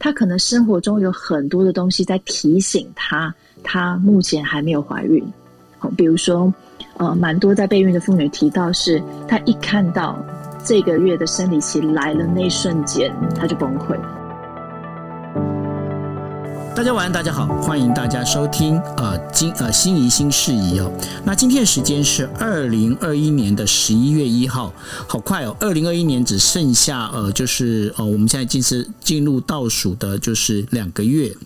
她可能生活中有很多的东西在提醒她，她目前还没有怀孕。比如说，呃，蛮多在备孕的妇女提到是，她一看到这个月的生理期来了那一瞬间，她就崩溃。大家晚安，大家好，欢迎大家收听呃，今呃新宜新事宜哦。那今天的时间是二零二一年的十一月一号，好快哦，二零二一年只剩下呃就是呃我们现在进是进入倒数的，就是两个月。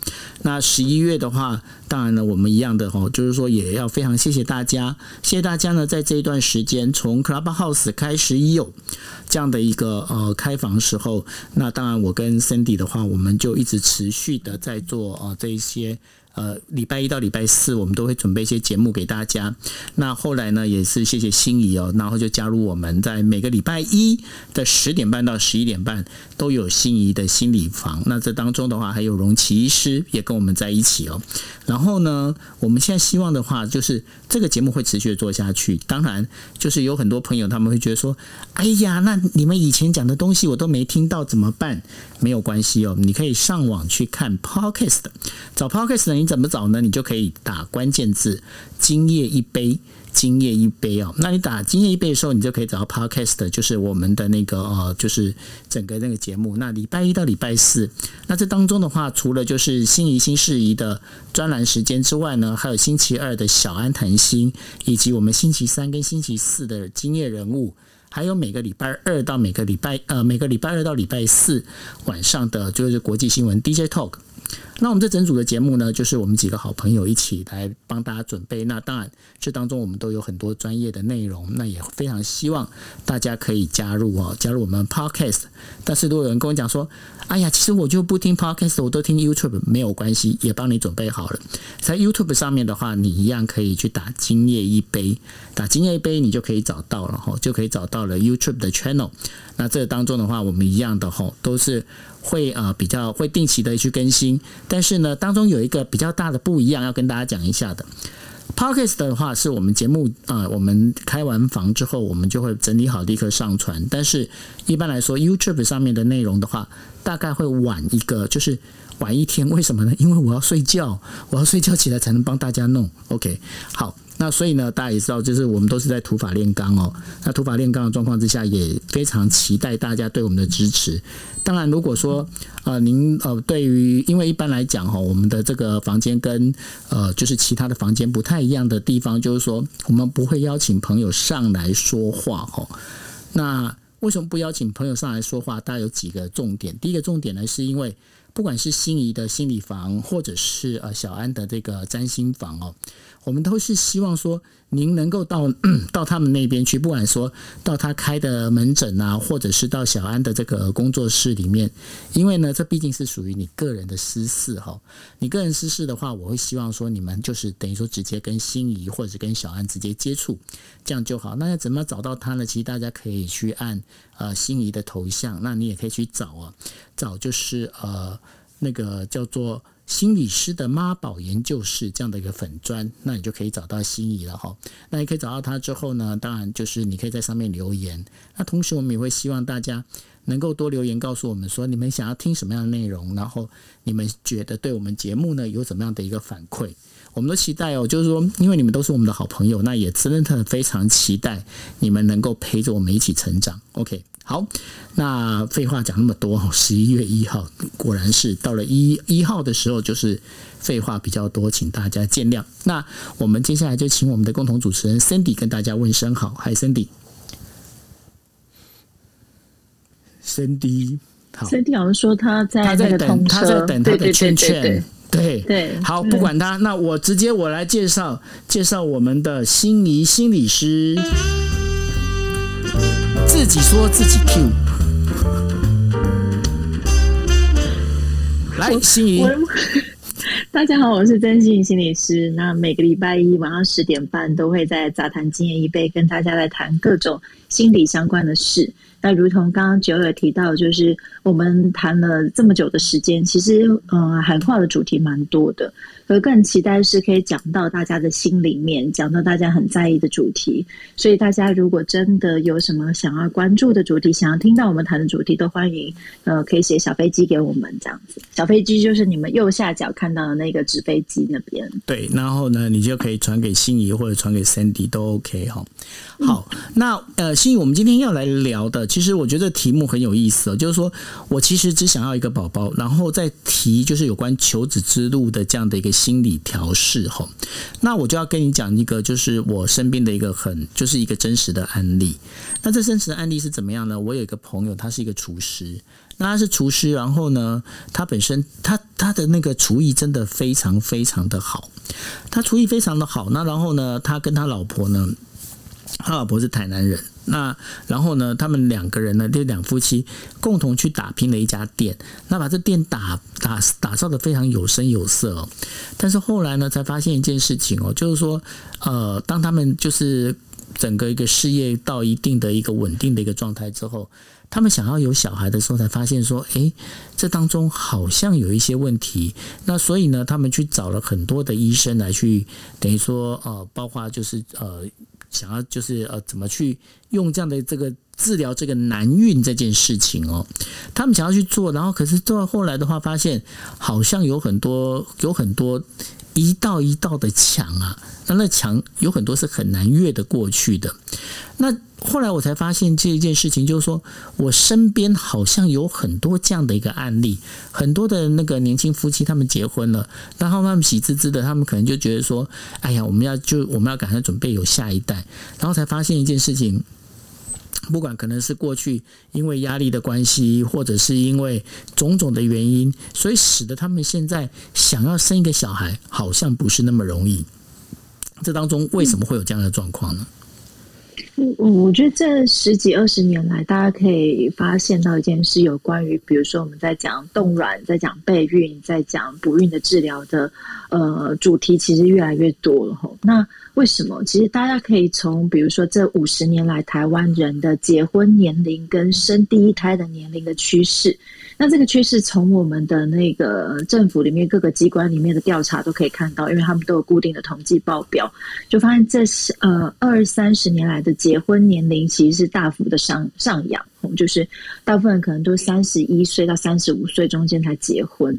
那十一月的话，当然呢，我们一样的哈，就是说也要非常谢谢大家，谢谢大家呢，在这一段时间从 Clubhouse 开始有这样的一个呃开房时候，那当然我跟 Cindy 的话，我们就一直持续的在做呃这一些。呃，礼拜一到礼拜四，我们都会准备一些节目给大家。那后来呢，也是谢谢心仪哦，然后就加入我们，在每个礼拜一的十点半到十一点半都有心仪的心理房。那这当中的话，还有荣奇医师也跟我们在一起哦。然后呢，我们现在希望的话，就是这个节目会持续的做下去。当然，就是有很多朋友他们会觉得说：“哎呀，那你们以前讲的东西我都没听到，怎么办？”没有关系哦，你可以上网去看 Podcast，找 Podcast 的。怎么找呢？你就可以打关键字“今夜一杯”，今夜一杯哦。那你打“今夜一杯”的时候，你就可以找到 Podcast，就是我们的那个呃，就是整个那个节目。那礼拜一到礼拜四，那这当中的话，除了就是心仪新事宜的专栏时间之外呢，还有星期二的小安谈心，以及我们星期三跟星期四的今夜人物。还有每个礼拜二到每个礼拜呃每个礼拜二到礼拜四晚上的就是国际新闻 DJ Talk。那我们这整组的节目呢，就是我们几个好朋友一起来帮大家准备。那当然，这当中我们都有很多专业的内容，那也非常希望大家可以加入哦，加入我们 Podcast。但是如果有人跟我讲说，哎呀，其实我就不听 Podcast，我都听 YouTube，没有关系，也帮你准备好了。在 YouTube 上面的话，你一样可以去打“今夜一杯”，打“今夜一杯”，你就可以找到了哈，就可以找到了 YouTube 的 Channel。那这当中的话，我们一样的哈，都是会呃比较会定期的去更新。但是呢，当中有一个比较大的不一样，要跟大家讲一下的。p o c k e t 的话，是我们节目啊、我们开完房之后，我们就会整理好立刻上传。但是一般来说，YouTube 上面的内容的话，大概会晚一个，就是晚一天。为什么呢？因为我要睡觉，我要睡觉起来才能帮大家弄。OK，好。那所以呢，大家也知道，就是我们都是在土法炼钢哦。那土法炼钢的状况之下，也非常期待大家对我们的支持。当然，如果说呃您呃对于，因为一般来讲哈，我们的这个房间跟呃就是其他的房间不太一样的地方，就是说我们不会邀请朋友上来说话哈。那为什么不邀请朋友上来说话？大概有几个重点。第一个重点呢，是因为不管是心仪的心理房，或者是呃小安的这个占星房哦。我们都是希望说，您能够到 到他们那边去，不管说到他开的门诊啊，或者是到小安的这个工作室里面，因为呢，这毕竟是属于你个人的私事哈。你个人私事的话，我会希望说，你们就是等于说直接跟心怡或者跟小安直接接触，这样就好。那要怎么找到他呢？其实大家可以去按呃心怡的头像，那你也可以去找啊，找就是呃那个叫做。心理师的妈宝研究室这样的一个粉砖，那你就可以找到心仪了哈。那你可以找到他之后呢，当然就是你可以在上面留言。那同时我们也会希望大家能够多留言，告诉我们说你们想要听什么样的内容，然后你们觉得对我们节目呢有怎么样的一个反馈，我们都期待哦。就是说，因为你们都是我们的好朋友，那也真的非常期待你们能够陪着我们一起成长。OK。好，那废话讲那么多，十一月一号果然是到了一一号的时候，就是废话比较多，请大家见谅。那我们接下来就请我们的共同主持人 Cindy 跟大家问声好，嗨，Cindy，Cindy，好，Cindy 好像说他在他在等他在等他的圈圈，对对，对，好，不管他，那我直接我来介绍介绍我们的心仪心理师。自己说自己 Q，来心怡，大家好，我是曾心怡心理师。那每个礼拜一晚上十点半都会在杂谈经验一杯跟大家来谈各种心理相关的事。那如同刚刚 Joy 提到，就是我们谈了这么久的时间，其实嗯，喊话的主题蛮多的。而更期待是可以讲到大家的心里面，讲到大家很在意的主题。所以大家如果真的有什么想要关注的主题，想要听到我们谈的主题，都欢迎呃可以写小飞机给我们这样子。小飞机就是你们右下角看到的那个纸飞机那边。对，然后呢，你就可以传给心仪或者传给 Sandy 都 OK 哈。好，嗯、那呃，心仪，我们今天要来聊的，其实我觉得题目很有意思哦，就是说我其实只想要一个宝宝，然后再提就是有关求子之路的这样的一个。心理调试吼，那我就要跟你讲一个，就是我身边的一个很，就是一个真实的案例。那这真实的案例是怎么样呢？我有一个朋友，他是一个厨师，那他是厨师，然后呢，他本身他他的那个厨艺真的非常非常的好，他厨艺非常的好。那然后呢，他跟他老婆呢，他老婆是台南人。那然后呢，他们两个人呢，这两夫妻共同去打拼了一家店，那把这店打打打造的非常有声有色哦。但是后来呢，才发现一件事情哦，就是说，呃，当他们就是整个一个事业到一定的一个稳定的一个状态之后，他们想要有小孩的时候，才发现说，诶，这当中好像有一些问题。那所以呢，他们去找了很多的医生来去，等于说，呃，包括就是呃。想要就是呃，怎么去用这样的这个治疗这个难孕这件事情哦？他们想要去做，然后可是到后来的话，发现好像有很多有很多一道一道的墙啊，那那墙有很多是很难越得过去的。那后来我才发现这一件事情，就是说我身边好像有很多这样的一个案例，很多的那个年轻夫妻他们结婚了，然后他们喜滋滋的，他们可能就觉得说，哎呀，我们要就我们要赶快准备有下一代，然后才发现一件事情，不管可能是过去因为压力的关系，或者是因为种种的原因，所以使得他们现在想要生一个小孩，好像不是那么容易。这当中为什么会有这样的状况呢？我我觉得这十几二十年来，大家可以发现到一件事，有关于比如说我们在讲冻卵，在讲备孕，在讲不孕的治疗的呃主题，其实越来越多了。吼那为什么？其实大家可以从比如说这五十年来台湾人的结婚年龄跟生第一胎的年龄的趋势。那这个趋势从我们的那个政府里面各个机关里面的调查都可以看到，因为他们都有固定的统计报表，就发现这是呃二三十年来的结婚年龄其实是大幅的上上扬，就是大部分可能都三十一岁到三十五岁中间才结婚。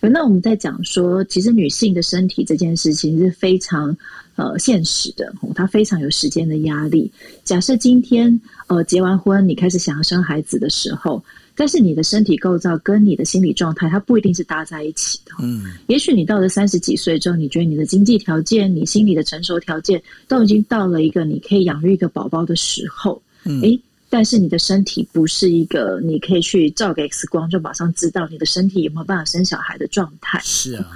那我们在讲说，其实女性的身体这件事情是非常呃现实的，他非常有时间的压力。假设今天呃结完婚，你开始想要生孩子的时候。但是你的身体构造跟你的心理状态，它不一定是搭在一起的。嗯，也许你到了三十几岁之后，你觉得你的经济条件、你心理的成熟条件都已经到了一个你可以养育一个宝宝的时候。嗯，诶，但是你的身体不是一个你可以去照个 X 光就马上知道你的身体有没有办法生小孩的状态。是啊，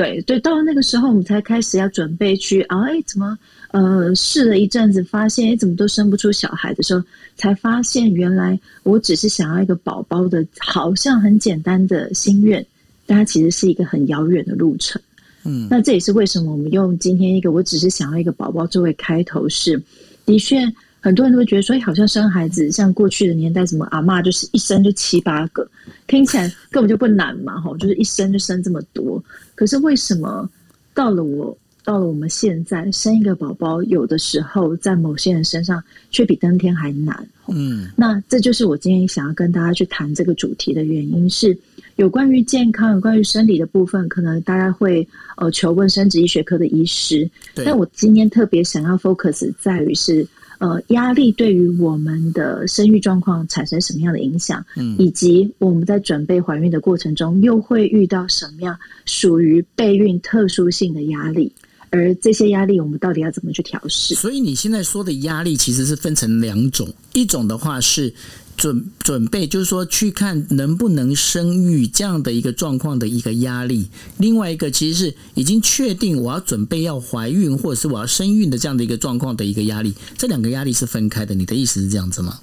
对对，到了那个时候，我们才开始要准备去啊，诶，怎么？呃，试了一阵子，发现哎，怎么都生不出小孩的时候，才发现原来我只是想要一个宝宝的，好像很简单的心愿，但它其实是一个很遥远的路程。嗯，那这也是为什么我们用今天一个我只是想要一个宝宝作为开头是，的确很多人都会觉得说，哎，好像生孩子像过去的年代，什么阿嬷就是一生就七八个，听起来根本就不难嘛，吼，就是一生就生这么多。可是为什么到了我？到了我们现在生一个宝宝，有的时候在某些人身上却比登天还难。嗯，那这就是我今天想要跟大家去谈这个主题的原因，是有关于健康、有关于生理的部分，可能大家会呃求问生殖医学科的医师。对但我今天特别想要 focus 在于是呃压力对于我们的生育状况产生什么样的影响，嗯，以及我们在准备怀孕的过程中又会遇到什么样属于备孕特殊性的压力。而这些压力，我们到底要怎么去调试？所以你现在说的压力，其实是分成两种，一种的话是准准备，就是说去看能不能生育这样的一个状况的一个压力；另外一个其实是已经确定我要准备要怀孕，或者是我要生育的这样的一个状况的一个压力。这两个压力是分开的。你的意思是这样子吗？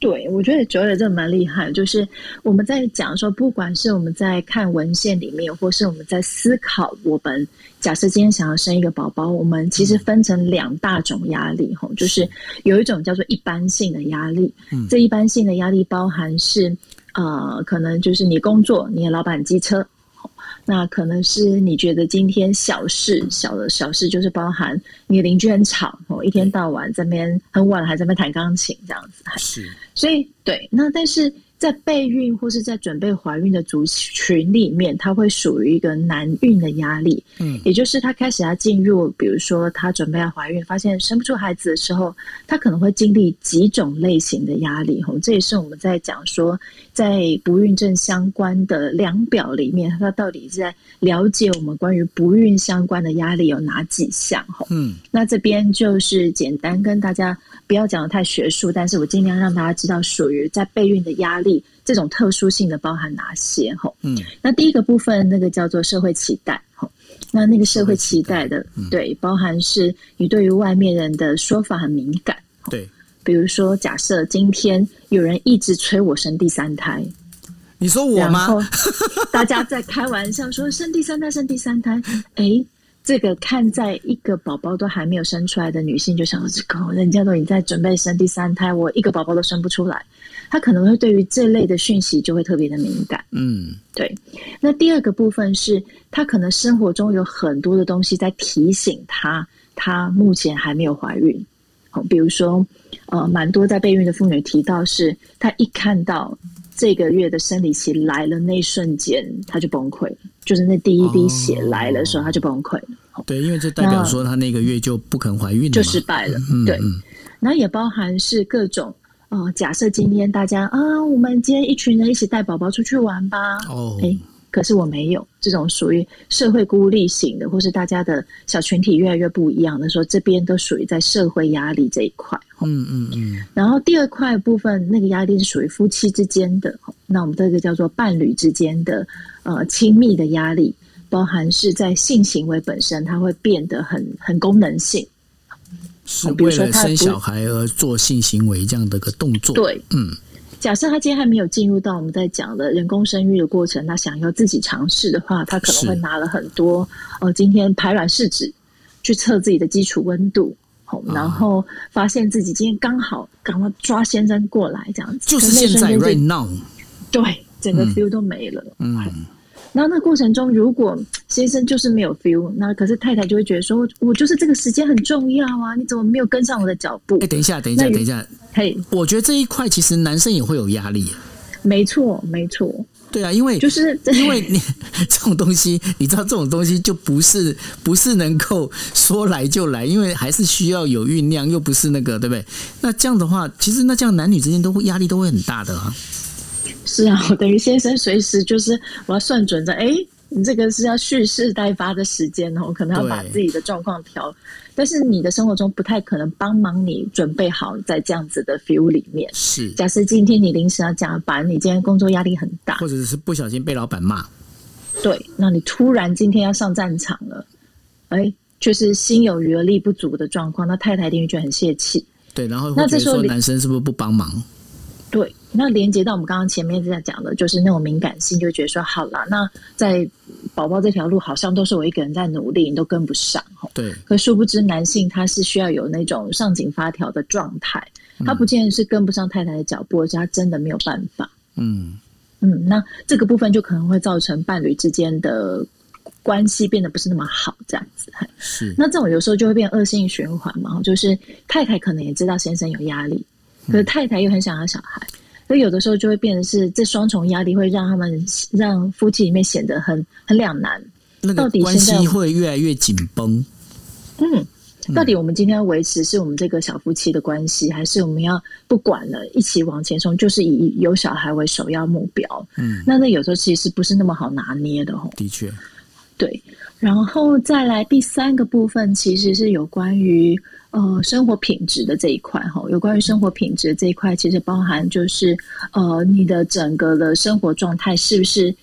对，我觉得 Joy 真的蛮厉害。就是我们在讲说，不管是我们在看文献里面，或是我们在思考，我们假设今天想要生一个宝宝，我们其实分成两大种压力，吼、嗯，就是有一种叫做一般性的压力。嗯，这一般性的压力包含是，呃，可能就是你工作，你的老板机车。那可能是你觉得今天小事，小的小事就是包含你的邻居很吵哦，一天到晚在那边很晚还在那边弹钢琴这样子，是，所以对，那但是。在备孕或是在准备怀孕的族群里面，它会属于一个难孕的压力。嗯，也就是他开始要进入，比如说他准备要怀孕，发现生不出孩子的时候，他可能会经历几种类型的压力。吼，这也是我们在讲说，在不孕症相关的量表里面，它到底是在了解我们关于不孕相关的压力有哪几项？吼，嗯，那这边就是简单跟大家。不要讲的太学术，但是我尽量让大家知道属于在备孕的压力这种特殊性的包含哪些吼。嗯，那第一个部分那个叫做社会期待吼，那那个社会期待的待对，包含是你对于外面人的说法很敏感。对，比如说假设今天有人一直催我生第三胎，你说我吗？大家在开玩笑说生第三胎，生第三胎，哎。这个看在一个宝宝都还没有生出来的女性，就想说这个人家都已经在准备生第三胎，我一个宝宝都生不出来，她可能会对于这类的讯息就会特别的敏感。嗯，对。那第二个部分是，她可能生活中有很多的东西在提醒她，她目前还没有怀孕。好，比如说，呃，蛮多在备孕的妇女提到是，她一看到。这个月的生理期来了那一瞬间，她就崩溃了。就是那第一滴血来的时候，她就崩溃了。哦。对，因为这代表说她那个月就不肯怀孕了，就失败了。嗯、对，那也包含是各种呃，假设今天大家啊，我们今天一群人一起带宝宝出去玩吧。哦，哎。可是我没有这种属于社会孤立型的，或是大家的小群体越来越不一样的时候，这边都属于在社会压力这一块。嗯嗯嗯。然后第二块部分，那个压力是属于夫妻之间的，那我们这个叫做伴侣之间的呃亲密的压力，包含是在性行为本身，它会变得很很功能性，是为了生小孩而做性行为这样的一个动作。对，嗯。假设他今天还没有进入到我们在讲的人工生育的过程，他想要自己尝试的话，他可能会拿了很多哦、呃，今天排卵试纸去测自己的基础温度，哦，然后发现自己今天刚好赶快抓先生过来这样子，就是现在 right now，对，整个 feel 都没了，嗯。嗯然后那过程中，如果先生就是没有 feel，那可是太太就会觉得说，我就是这个时间很重要啊，你怎么没有跟上我的脚步？哎，等一下，等一下，等一下，嘿，我觉得这一块其实男生也会有压力。没错，没错。对啊，因为就是 因为你 这种东西，你知道这种东西就不是不是能够说来就来，因为还是需要有酝酿，又不是那个，对不对？那这样的话，其实那这样男女之间都会压力都会很大的啊。是啊，我 等于先生随时就是我要算准着，哎，你这个是要蓄势待发的时间哦，可能要把自己的状况调。但是你的生活中不太可能帮忙你准备好在这样子的 feel 里面。是，假设今天你临时要加班，你今天工作压力很大，或者是不小心被老板骂，对，那你突然今天要上战场了，哎，就是心有余而力不足的状况，那太太一定会觉得很泄气。对，然后会觉得说男生是不是不帮忙？对，那连接到我们刚刚前面在讲的，就是那种敏感性，就觉得说，好了，那在宝宝这条路，好像都是我一个人在努力，你都跟不上。对。可殊不知，男性他是需要有那种上紧发条的状态，他不见得是跟不上太太的脚步，而是他真的没有办法。嗯嗯，那这个部分就可能会造成伴侣之间的关系变得不是那么好，这样子。是。那这种有时候就会变恶性循环嘛，就是太太可能也知道先生有压力。可是太太又很想要小孩，所以有的时候就会变成是这双重压力，会让他们让夫妻里面显得很很两难。那个关系会越来越紧绷。嗯，到底我们今天要维持是我们这个小夫妻的关系，还是我们要不管了，一起往前冲，就是以有小孩为首要目标？嗯，那那有时候其实不是那么好拿捏的哦。的确，对。然后再来第三个部分，其实是有关于。呃，生活品质的这一块哈，有关于生活品质的这一块，其实包含就是呃，你的整个的生活状态是不是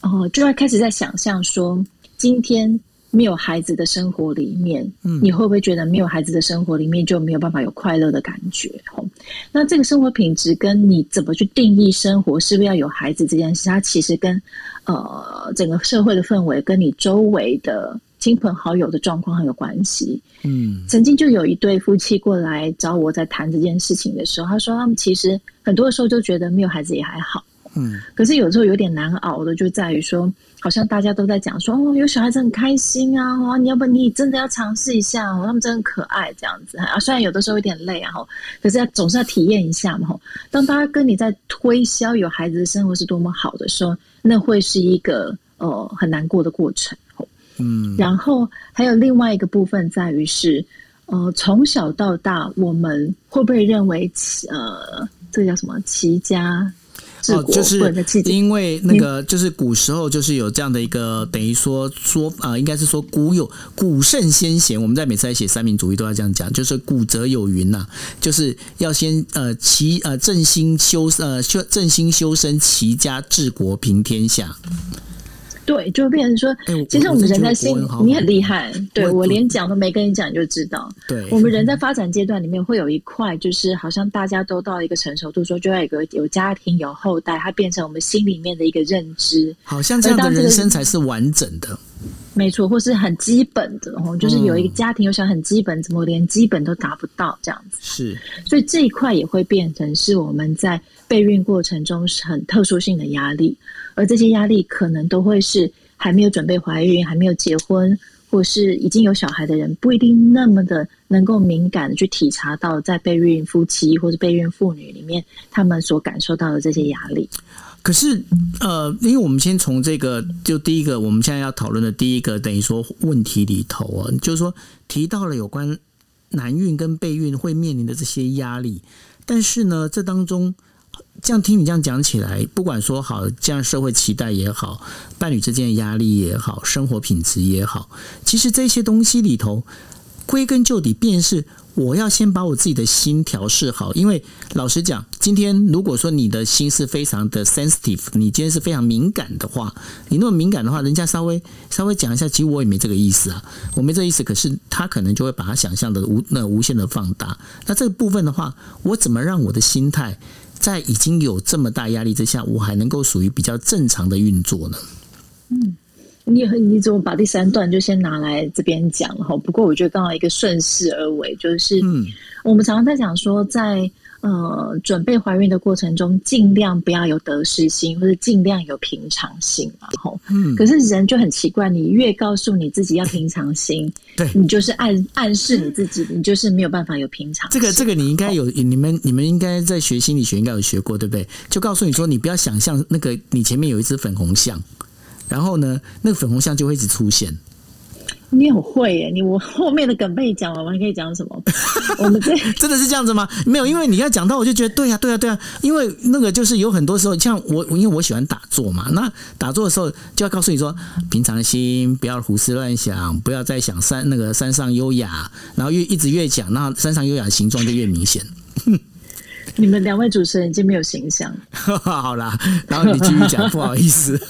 呃，就要开始在想象说，今天没有孩子的生活里面，嗯，你会不会觉得没有孩子的生活里面就没有办法有快乐的感觉？吼，那这个生活品质跟你怎么去定义生活，是不是要有孩子这件事，它其实跟呃整个社会的氛围，跟你周围的亲朋好友的状况很有关系。嗯，曾经就有一对夫妻过来找我在谈这件事情的时候，他说他们其实很多的时候就觉得没有孩子也还好。嗯，可是有时候有点难熬的，就在于说，好像大家都在讲说，哦，有小孩子很开心啊，哦，你要不你真的要尝试一下哦，他们真的很可爱这样子啊。虽然有的时候有点累啊，吼可是要总是要体验一下嘛。吼当大家跟你在推销有孩子的生活是多么好的时候，那会是一个呃很难过的过程。吼嗯，然后还有另外一个部分在于是，呃，从小到大，我们会不会认为呃，这个叫什么齐家？哦，就是因为那个，就是古时候就是有这样的一个，等于说说啊，应该是说古有古圣先贤，我们在每次在写三民主义都要这样讲，就是古则有云呐，就是要先呃齐呃正心修呃修正心修身齐家治国平天下。对，就变成说，欸、其实我们人在心，你很厉害。对我，我连讲都没跟你讲，你就知道。对，我们人在发展阶段里面会有一块，就是好像大家都到一个成熟度，说就要有个有家庭、有后代，它变成我们心里面的一个认知。好像这样的人生才是完整的。没错，或是很基本的哦，就是有一个家庭，有想很基本，怎么连基本都达不到这样子？是，所以这一块也会变成是我们在备孕过程中是很特殊性的压力。而这些压力可能都会是还没有准备怀孕、还没有结婚，或是已经有小孩的人，不一定那么的能够敏感的去体察到，在备孕夫妻或者备孕妇女里面，他们所感受到的这些压力。可是，呃，因为我们先从这个，就第一个，我们现在要讨论的第一个，等于说问题里头啊，就是说提到了有关男孕跟备孕会面临的这些压力，但是呢，这当中。这样听你这样讲起来，不管说好，这样社会期待也好，伴侣之间的压力也好，生活品质也好，其实这些东西里头，归根究底，便是我要先把我自己的心调试好。因为老实讲，今天如果说你的心是非常的 sensitive，你今天是非常敏感的话，你那么敏感的话，人家稍微稍微讲一下，其实我也没这个意思啊，我没这意思，可是他可能就会把他想象的无那无限的放大。那这个部分的话，我怎么让我的心态？在已经有这么大压力之下，我还能够属于比较正常的运作呢？嗯，你你怎么把第三段就先拿来这边讲了哈？不过我觉得刚好一个顺势而为，就是嗯，我们常常在讲说在。呃，准备怀孕的过程中，尽量不要有得失心，或者尽量有平常心，然后，嗯，可是人就很奇怪，你越告诉你自己要平常心，对，你就是暗暗示你自己，你就是没有办法有平常心。这个这个你应该有，你们你们应该在学心理学应该有学过，对不对？就告诉你说，你不要想象那个你前面有一只粉红象，然后呢，那个粉红象就会一直出现。你很会耶！你我 后面的梗被你讲完，我还可以讲什么？我们这 真的是这样子吗？没有，因为你要讲到，我就觉得对呀、啊，对呀、啊，对呀、啊。因为那个就是有很多时候，像我，因为我喜欢打坐嘛。那打坐的时候，就要告诉你说，平常心，不要胡思乱想，不要再想山那个山上优雅，然后越一直越讲，那山上优雅的形状就越明显。你们两位主持人已经没有形象。好啦，然后你继续讲，不好意思。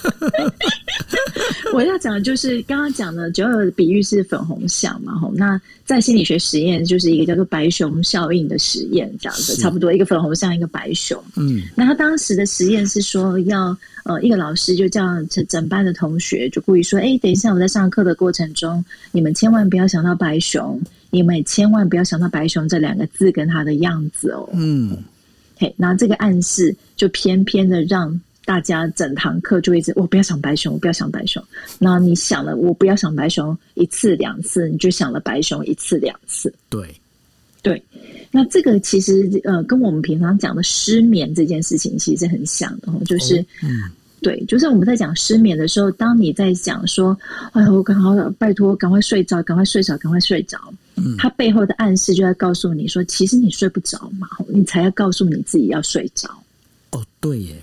我要讲的就是刚刚讲的九二的比喻是粉红象嘛，吼，那在心理学实验就是一个叫做白熊效应的实验，这样子差不多一个粉红象一个白熊，嗯，那他当时的实验是说要呃一个老师就叫整整班的同学就故意说，哎，等一下我在上课的过程中，你们千万不要想到白熊，你们也千万不要想到白熊这两个字跟它的样子哦，嗯，嘿，那这个暗示就偏偏的让。大家整堂课就一直，我不要想白熊，我不要想白熊。那你想了，我不要想白熊一次两次，你就想了白熊一次两次。对，对。那这个其实呃，跟我们平常讲的失眠这件事情其实很像的，就是，哦、嗯，对，就是我们在讲失眠的时候，当你在讲说，哎呦，我刚好拜托，赶快睡着，赶快睡着，赶快睡着。嗯，它背后的暗示就在告诉你说，其实你睡不着嘛，你才要告诉你自己要睡着。哦，对耶。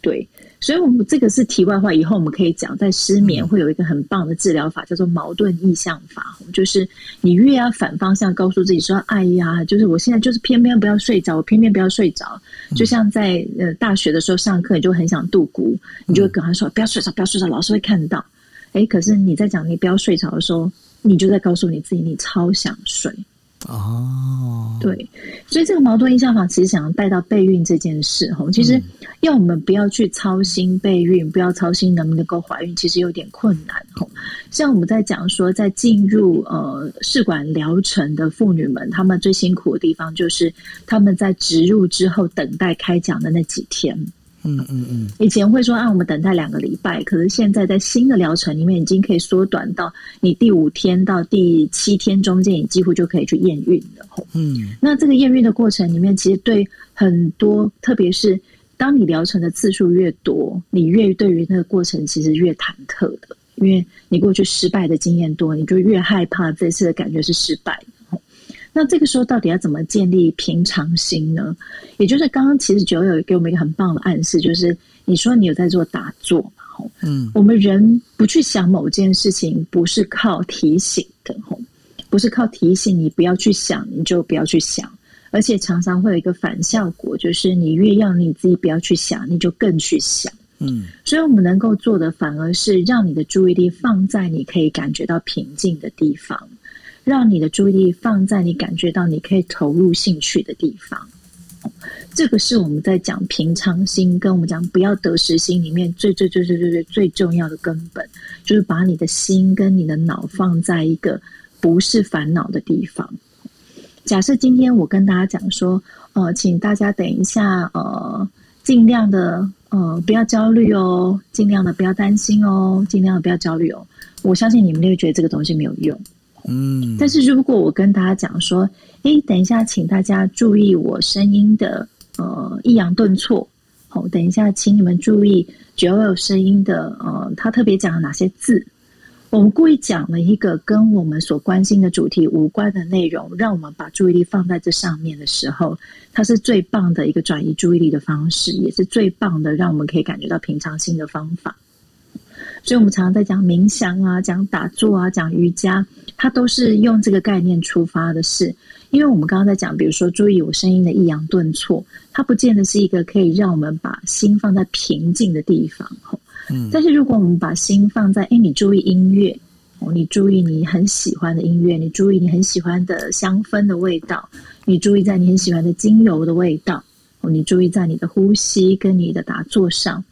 对，所以，我们这个是题外话。以后我们可以讲，在失眠会有一个很棒的治疗法，叫做矛盾意向法。就是你越要反方向告诉自己说：“哎呀，就是我现在就是偏偏不要睡着，我偏偏不要睡着。”就像在呃大学的时候上课，你就很想度孤，你就会跟他说：“不要睡着，不要睡着，老师会看到。”哎，可是你在讲你不要睡着的时候，你就在告诉你自己，你超想睡。哦，对，所以这个矛盾印象法其实想要带到备孕这件事哈，其实要我们不要去操心备孕，不要操心能不能够怀孕，其实有点困难哈。像我们在讲说，在进入呃试管疗程的妇女们，她们最辛苦的地方就是她们在植入之后等待开奖的那几天。嗯嗯嗯，以前会说啊，我们等待两个礼拜，可是现在在新的疗程里面已经可以缩短到你第五天到第七天中间，你几乎就可以去验孕了。嗯，那这个验孕的过程里面，其实对很多，特别是当你疗程的次数越多，你越对于那个过程其实越忐忑的，因为你过去失败的经验多，你就越害怕这次的感觉是失败的。那这个时候到底要怎么建立平常心呢？也就是刚刚其实九友给我们一个很棒的暗示，就是你说你有在做打坐嘛？吼，嗯，我们人不去想某件事情，不是靠提醒的，吼，不是靠提醒你不要去想，你就不要去想，而且常常会有一个反效果，就是你越要你自己不要去想，你就更去想，嗯，所以我们能够做的反而是让你的注意力放在你可以感觉到平静的地方。让你的注意力放在你感觉到你可以投入兴趣的地方，这个是我们在讲平常心，跟我们讲不要得失心里面最最最最最最最重要的根本，就是把你的心跟你的脑放在一个不是烦恼的地方。假设今天我跟大家讲说，呃，请大家等一下，呃，尽量的呃不要焦虑哦，尽量的不要担心哦，尽量的不要焦虑哦，我相信你们就会觉得这个东西没有用。嗯，但是如果我跟大家讲说，诶，等一下，请大家注意我声音的呃抑扬顿挫，好，等一下，请你们注意 Joel 声音的呃，他特别讲了哪些字？我们故意讲了一个跟我们所关心的主题无关的内容，让我们把注意力放在这上面的时候，它是最棒的一个转移注意力的方式，也是最棒的让我们可以感觉到平常心的方法。所以，我们常常在讲冥想啊，讲打坐啊，讲瑜伽，它都是用这个概念出发的事，因为我们刚刚在讲，比如说注意我声音的抑扬顿挫，它不见得是一个可以让我们把心放在平静的地方。嗯，但是如果我们把心放在，哎，你注意音乐，哦，你注意你很喜欢的音乐，你注意你很喜欢的香氛的味道，你注意在你很喜欢的精油的味道，哦，你注意在你的呼吸跟你的打坐上。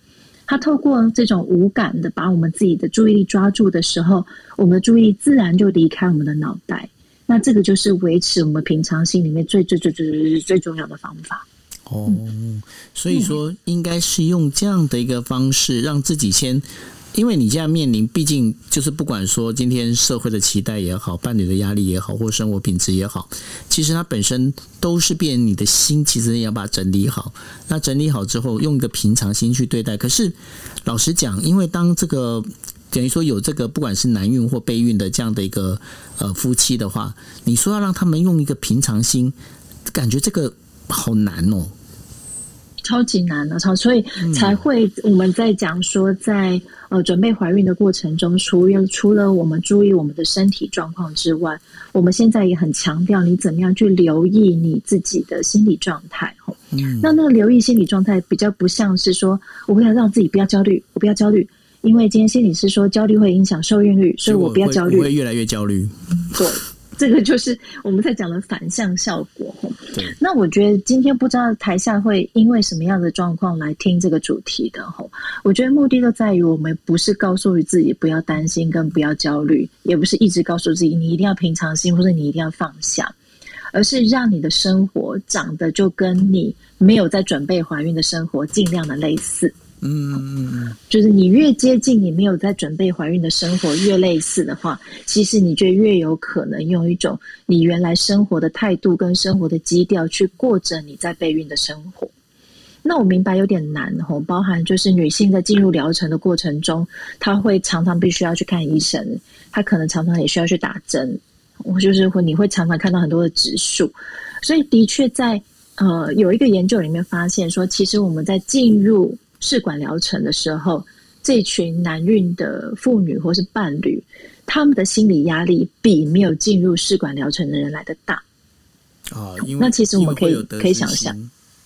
他透过这种无感的把我们自己的注意力抓住的时候，我们的注意力自然就离开我们的脑袋。那这个就是维持我们平常心里面最最最最最最重要的方法。哦，所以说应该是用这样的一个方式，让自己先。因为你现在面临，毕竟就是不管说今天社会的期待也好，伴侣的压力也好，或生活品质也好，其实它本身都是变你的心，其实也要把它整理好。那整理好之后，用一个平常心去对待。可是老实讲，因为当这个等于说有这个不管是男孕或备孕的这样的一个呃夫妻的话，你说要让他们用一个平常心，感觉这个好难哦。超级难的，超所以才会我们在讲说在，在呃准备怀孕的过程中，除了除了我们注意我们的身体状况之外，我们现在也很强调你怎么样去留意你自己的心理状态。嗯，那那个留意心理状态比较不像是说，我不要让自己不要焦虑，我不要焦虑，因为今天心理师说焦虑会影响受孕率，所以我不要焦虑，我会越来越焦虑。对。这个就是我们在讲的反向效果。那我觉得今天不知道台下会因为什么样的状况来听这个主题的。我觉得目的就在于我们不是告诉自己不要担心跟不要焦虑，也不是一直告诉自己你一定要平常心或者你一定要放下，而是让你的生活长得就跟你没有在准备怀孕的生活尽量的类似。嗯，就是你越接近你没有在准备怀孕的生活越类似的话，其实你就越有可能用一种你原来生活的态度跟生活的基调去过着你在备孕的生活。那我明白有点难吼，包含就是女性在进入疗程的过程中，她会常常必须要去看医生，她可能常常也需要去打针，我就是会你会常常看到很多的指数，所以的确在呃有一个研究里面发现说，其实我们在进入试管疗程的时候，这群难孕的妇女或是伴侣，他们的心理压力比没有进入试管疗程的人来的大。哦，因为那其实我们可以可以想象，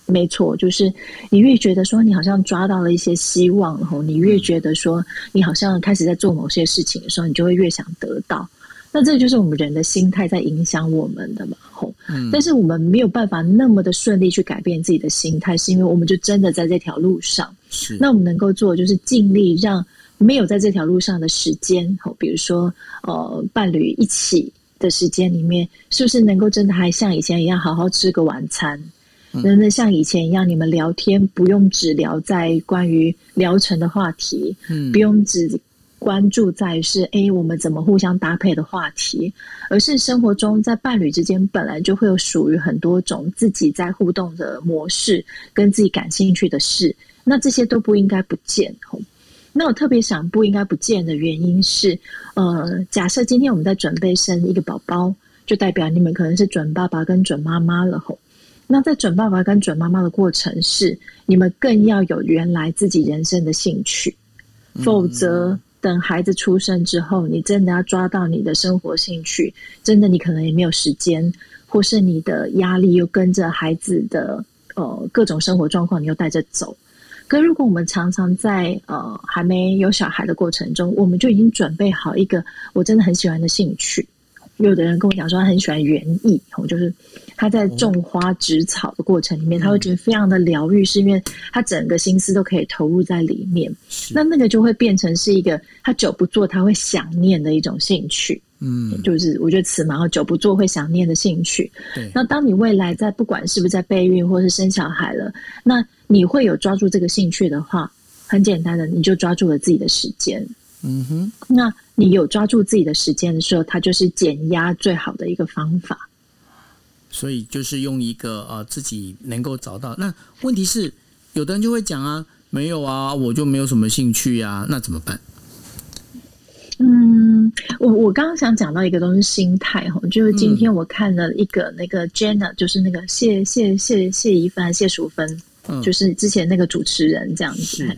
没错，就是你越觉得说你好像抓到了一些希望，然后你越觉得说你好像开始在做某些事情的时候，你就会越想得到。那这就是我们人的心态在影响我们的嘛，吼。嗯。但是我们没有办法那么的顺利去改变自己的心态，是因为我们就真的在这条路上。是。那我们能够做的就是尽力让没有在这条路上的时间，吼，比如说呃伴侣一起的时间里面，是不是能够真的还像以前一样好好吃个晚餐？能不能像以前一样，你们聊天不用只聊在关于疗程的话题，嗯，不用只关注在于是诶我们怎么互相搭配的话题，而是生活中在伴侣之间本来就会有属于很多种自己在互动的模式，跟自己感兴趣的事，那这些都不应该不见。那我特别想不应该不见的原因是，呃，假设今天我们在准备生一个宝宝，就代表你们可能是准爸爸跟准妈妈了吼。那在准爸爸跟准妈妈的过程是，你们更要有原来自己人生的兴趣，否则等孩子出生之后，你真的要抓到你的生活兴趣，真的你可能也没有时间，或是你的压力又跟着孩子的呃各种生活状况，你又带着走。可如果我们常常在呃还没有小孩的过程中，我们就已经准备好一个我真的很喜欢的兴趣。有的人跟我讲说，他很喜欢园艺，就是他在种花植草的过程里面，他会觉得非常的疗愈，是因为他整个心思都可以投入在里面。那那个就会变成是一个他久不做他会想念的一种兴趣。嗯，就是我觉得词嘛，然后久不做会想念的兴趣。对。那当你未来在不管是不是在备孕或是生小孩了，那你会有抓住这个兴趣的话，很简单的，你就抓住了自己的时间。嗯哼，那你有抓住自己的时间的时候，它就是减压最好的一个方法。所以就是用一个呃自己能够找到。那问题是，有的人就会讲啊，没有啊，我就没有什么兴趣啊，那怎么办？嗯，我我刚刚想讲到一个东西，心态哈，就是今天我看了一个那个 Jenna，就是那个谢谢谢谢怡芬谢淑芬，嗯，就是之前那个主持人这样子。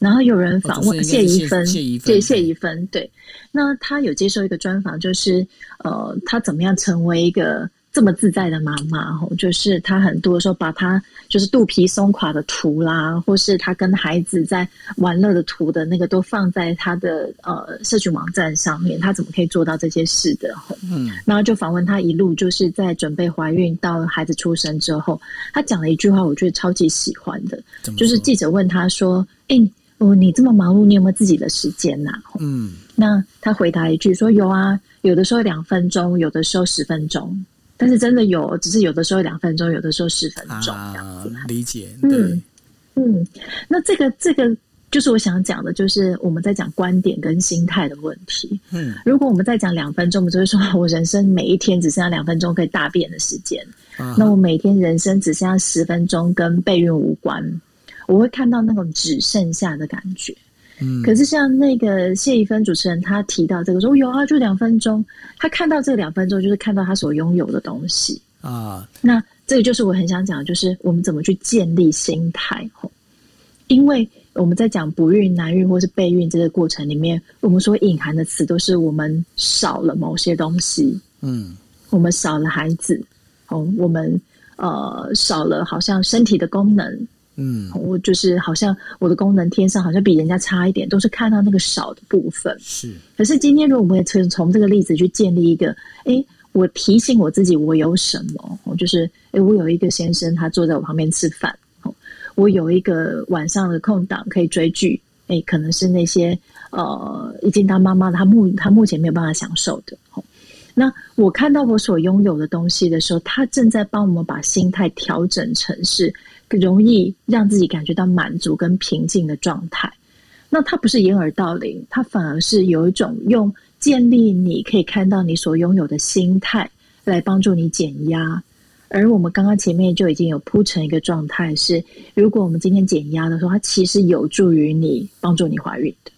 然后有人访问谢怡芬，谢怡芬，谢谢怡芬，对。那他有接受一个专访，就是呃，他怎么样成为一个这么自在的妈妈？吼，就是他很多时候把他就是肚皮松垮的图啦，或是他跟孩子在玩乐的图的那个，都放在他的呃社群网站上面。他怎么可以做到这些事的？吼，嗯。然后就访问他一路就是在准备怀孕到孩子出生之后，他讲了一句话，我觉得超级喜欢的，就是记者问他说：“哎。”哦，你这么忙碌，你有没有自己的时间呐、啊？嗯，那他回答一句说：“有啊，有的时候两分钟，有的时候十分钟，但是真的有，只是有的时候两分钟，有的时候十分钟这样子。啊”理解，嗯，嗯，那这个这个就是我想讲的，就是我们在讲观点跟心态的问题。嗯，如果我们在讲两分钟，我们就会说我人生每一天只剩下两分钟可以大便的时间，啊、那我每天人生只剩下十分钟跟备孕无关。我会看到那种只剩下的感觉，嗯，可是像那个谢一芬主持人，他提到这个说有啊，就两分钟，他看到这两分钟就是看到他所拥有的东西。啊。那这个就是我很想讲，就是我们怎么去建立心态。因为我们在讲不孕、难孕或是备孕这个过程里面，我们所隐含的词都是我们少了某些东西，嗯，我们少了孩子，哦，我们呃少了好像身体的功能。嗯，我就是好像我的功能天生好像比人家差一点，都是看到那个少的部分。是，可是今天如果我们也从从这个例子去建立一个，哎，我提醒我自己我有什么，我就是哎，我有一个先生他坐在我旁边吃饭，我有一个晚上的空档可以追剧，哎，可能是那些呃已经当妈妈的他目她目前没有办法享受的。那我看到我所拥有的东西的时候，他正在帮我们把心态调整成是。容易让自己感觉到满足跟平静的状态，那它不是掩耳盗铃，它反而是有一种用建立你可以看到你所拥有的心态来帮助你减压。而我们刚刚前面就已经有铺成一个状态，是如果我们今天减压的时候，它其实有助于你帮助你怀孕的。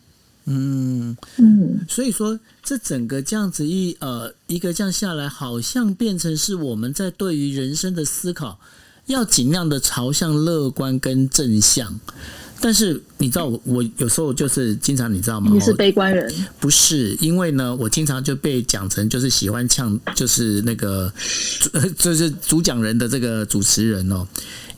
嗯嗯，所以说这整个这样子一呃一个这样下来，好像变成是我们在对于人生的思考。要尽量的朝向乐观跟正向，但是你知道我，我有时候就是经常，你知道吗？你是悲观人？不是，因为呢，我经常就被讲成就是喜欢呛，就是那个，就是主讲人的这个主持人哦。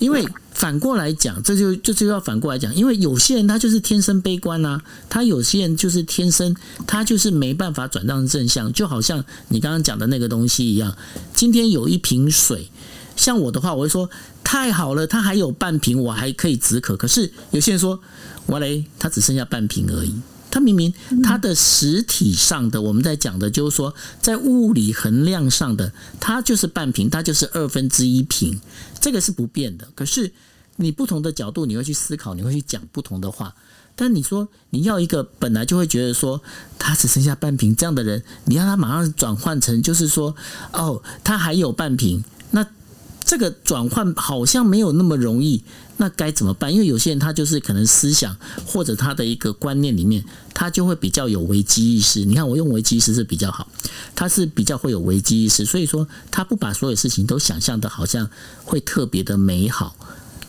因为反过来讲，这就这就要反过来讲，因为有些人他就是天生悲观啊，他有些人就是天生他就是没办法转让正向，就好像你刚刚讲的那个东西一样。今天有一瓶水，像我的话，我会说。太好了，他还有半瓶，我还可以止渴。可是有些人说，哇嘞，他只剩下半瓶而已。他明明他的实体上的，我们在讲的就是说，在物理衡量上的，它就是半瓶，它就是二分之一瓶，这个是不变的。可是你不同的角度，你会去思考，你会去讲不同的话。但你说你要一个本来就会觉得说他只剩下半瓶这样的人，你让他马上转换成就是说，哦，他还有半瓶，那。这个转换好像没有那么容易，那该怎么办？因为有些人他就是可能思想或者他的一个观念里面，他就会比较有危机意识。你看我用危机意识是比较好，他是比较会有危机意识，所以说他不把所有事情都想象的好像会特别的美好。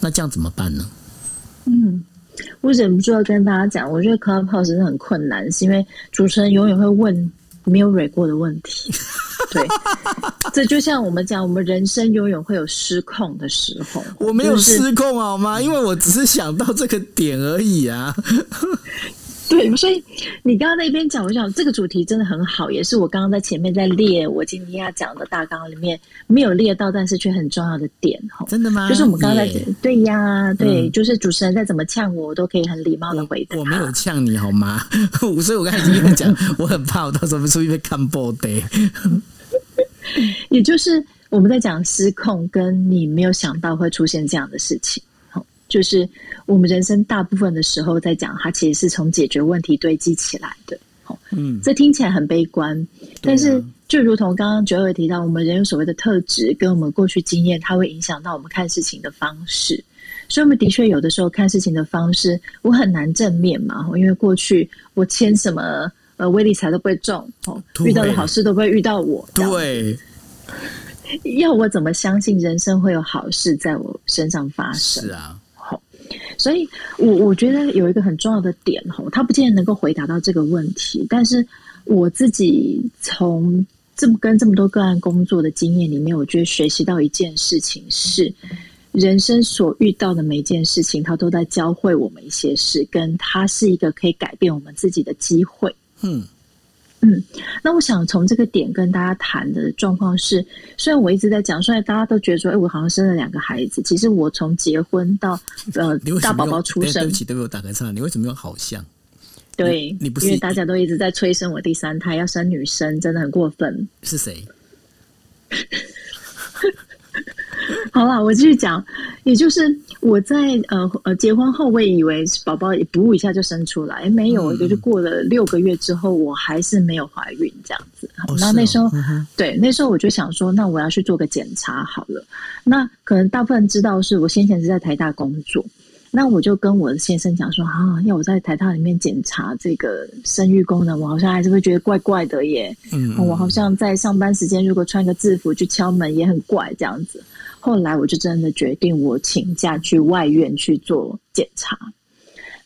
那这样怎么办呢？嗯，我忍不住要跟大家讲，我觉得 Clubhouse 是很困难，是因为主持人永远会问没有蕊过的问题。对，这就像我们讲，我们人生永远会有失控的时候。我没有失控好吗？因为我只是想到这个点而已啊。对，所以你刚刚那边讲，我想这个主题真的很好，也是我刚刚在前面在列我今天要讲的大纲里面没有列到，但是却很重要的点哈。真的吗？就是我们刚刚在讲，对呀，对，就是主持人再怎么呛我，我都可以很礼貌的回答。我没有呛你好吗？所以我刚才已经跟你讲，我很怕我到时候出去被看爆的。也就是我们在讲失控，跟你没有想到会出现这样的事情。好，就是我们人生大部分的时候在讲，它其实是从解决问题堆积起来的。好，嗯，这听起来很悲观，但是就如同刚刚 Joey 提到，我们人有所谓的特质，跟我们过去经验，它会影响到我们看事情的方式。所以，我们的确有的时候看事情的方式，我很难正面嘛，因为过去我签什么。呃，威力彩都不会中哦，遇到的好事都不会遇到我。对，要我怎么相信人生会有好事在我身上发生？是啊，好，所以我我觉得有一个很重要的点哦，他不见得能够回答到这个问题，但是我自己从这么跟这么多个案工作的经验里面，我觉得学习到一件事情是，人生所遇到的每一件事情，它都在教会我们一些事，跟它是一个可以改变我们自己的机会。嗯嗯，那我想从这个点跟大家谈的状况是，虽然我一直在讲，虽然大家都觉得说，哎、欸，我好像生了两个孩子，其实我从结婚到呃大宝宝出生，对不起，对不起，我打个岔，你为什么用好像？对你，你不是因为大家都一直在催生我第三胎，要生女生，真的很过分。是谁？好了，我继续讲，也就是我在呃呃结婚后，我也以为宝宝也哺乳一下就生出来，没有，嗯、就是过了六个月之后，我还是没有怀孕这样子。哦、那那时候，哦、对，那时候我就想说，那我要去做个检查好了。那可能大部分人知道是我先前是在台大工作，那我就跟我的先生讲说，啊，要我在台大里面检查这个生育功能，我好像还是会觉得怪怪的耶。嗯，我好像在上班时间如果穿个制服去敲门也很怪这样子。后来我就真的决定，我请假去外院去做检查。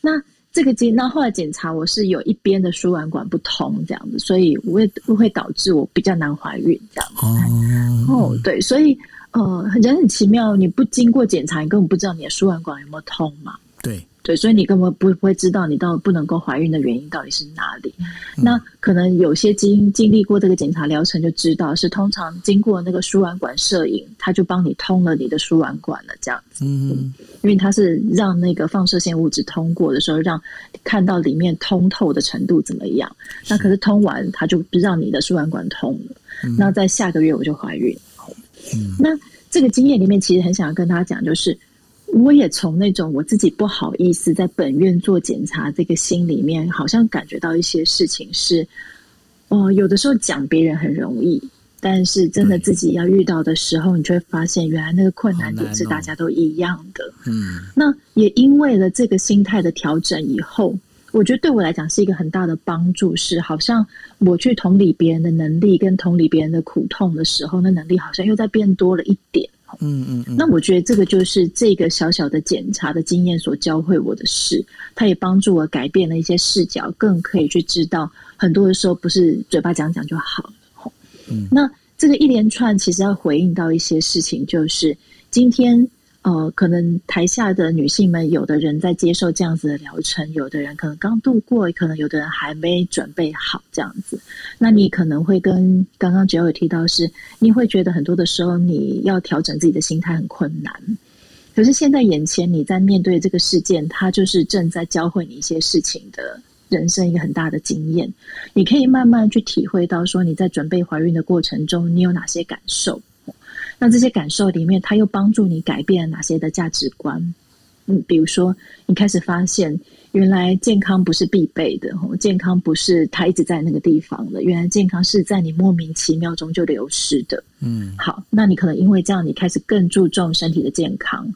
那这个检，那后来检查我是有一边的输卵管不通这样子，所以我会会导致我比较难怀孕这样子。哦，对，所以呃，人很奇妙，你不经过检查，你根本不知道你的输卵管有没有通嘛。对。对，所以你根本不会知道你到不能够怀孕的原因到底是哪里。嗯、那可能有些经经历过这个检查疗程就知道，是通常经过那个输卵管摄影，他就帮你通了你的输卵管了，这样子。嗯，嗯，因为它是让那个放射线物质通过的时候，让看到里面通透的程度怎么样。那可是通完，他就不让你的输卵管通了。嗯、那在下个月我就怀孕。嗯，那这个经验里面，其实很想要跟大家讲，就是。我也从那种我自己不好意思在本院做检查这个心里面，好像感觉到一些事情是，哦、呃，有的时候讲别人很容易，但是真的自己要遇到的时候，你就会发现原来那个困难点是大家都一样的。嗯，那也因为了这个心态的调整以后，我觉得对我来讲是一个很大的帮助，是好像我去同理别人的能力跟同理别人的苦痛的时候，那能力好像又在变多了一点。嗯嗯嗯。那我觉得这个就是这个小小的检查的经验所教会我的事，它也帮助我改变了一些视角，更可以去知道很多的时候不是嘴巴讲讲就好了。嗯，那这个一连串其实要回应到一些事情，就是今天。呃，可能台下的女性们，有的人在接受这样子的疗程，有的人可能刚度过，可能有的人还没准备好这样子。那你可能会跟刚刚只要有提到是，你会觉得很多的时候你要调整自己的心态很困难。可是现在眼前你在面对这个事件，它就是正在教会你一些事情的人生一个很大的经验。你可以慢慢去体会到说你在准备怀孕的过程中，你有哪些感受。那这些感受里面，它又帮助你改变了哪些的价值观？嗯，比如说，你开始发现，原来健康不是必备的，健康不是它一直在那个地方的，原来健康是在你莫名其妙中就流失的。嗯，好，那你可能因为这样，你开始更注重身体的健康。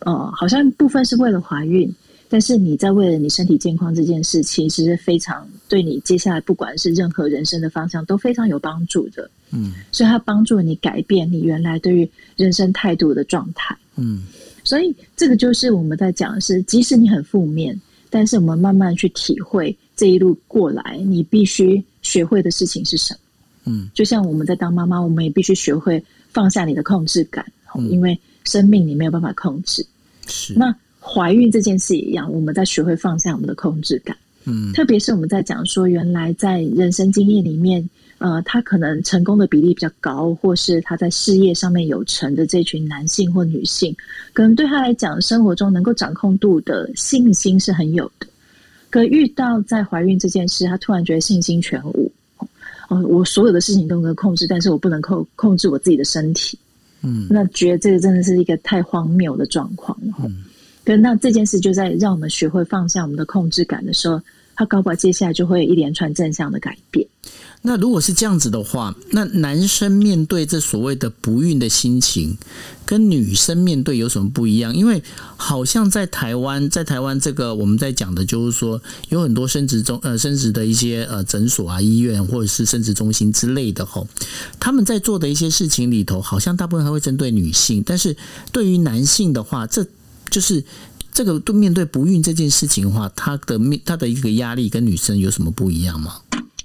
呃，好像部分是为了怀孕。但是你在为了你身体健康这件事，其实是非常对你接下来不管是任何人生的方向都非常有帮助的。嗯，所以它帮助你改变你原来对于人生态度的状态。嗯，所以这个就是我们在讲的是，即使你很负面，但是我们慢慢去体会这一路过来，你必须学会的事情是什么？嗯，就像我们在当妈妈，我们也必须学会放下你的控制感，嗯，因为生命你没有办法控制。是那。怀孕这件事一样，我们在学会放下我们的控制感。嗯，特别是我们在讲说，原来在人生经验里面，呃，他可能成功的比例比较高，或是他在事业上面有成的这群男性或女性，可能对他来讲，生活中能够掌控度的信心是很有的。可遇到在怀孕这件事，他突然觉得信心全无。哦、呃，我所有的事情都能控制，但是我不能控控制我自己的身体。嗯，那觉得这个真的是一个太荒谬的状况。嗯。对那这件事就在让我们学会放下我们的控制感的时候，他搞不好接下来就会一连串正向的改变。那如果是这样子的话，那男生面对这所谓的不孕的心情，跟女生面对有什么不一样？因为好像在台湾，在台湾这个我们在讲的就是说，有很多生殖中呃生殖的一些呃诊所啊、医院或者是生殖中心之类的吼，他们在做的一些事情里头，好像大部分还会针对女性，但是对于男性的话，这就是这个对面对不孕这件事情的话，他的面他的一个压力跟女生有什么不一样吗？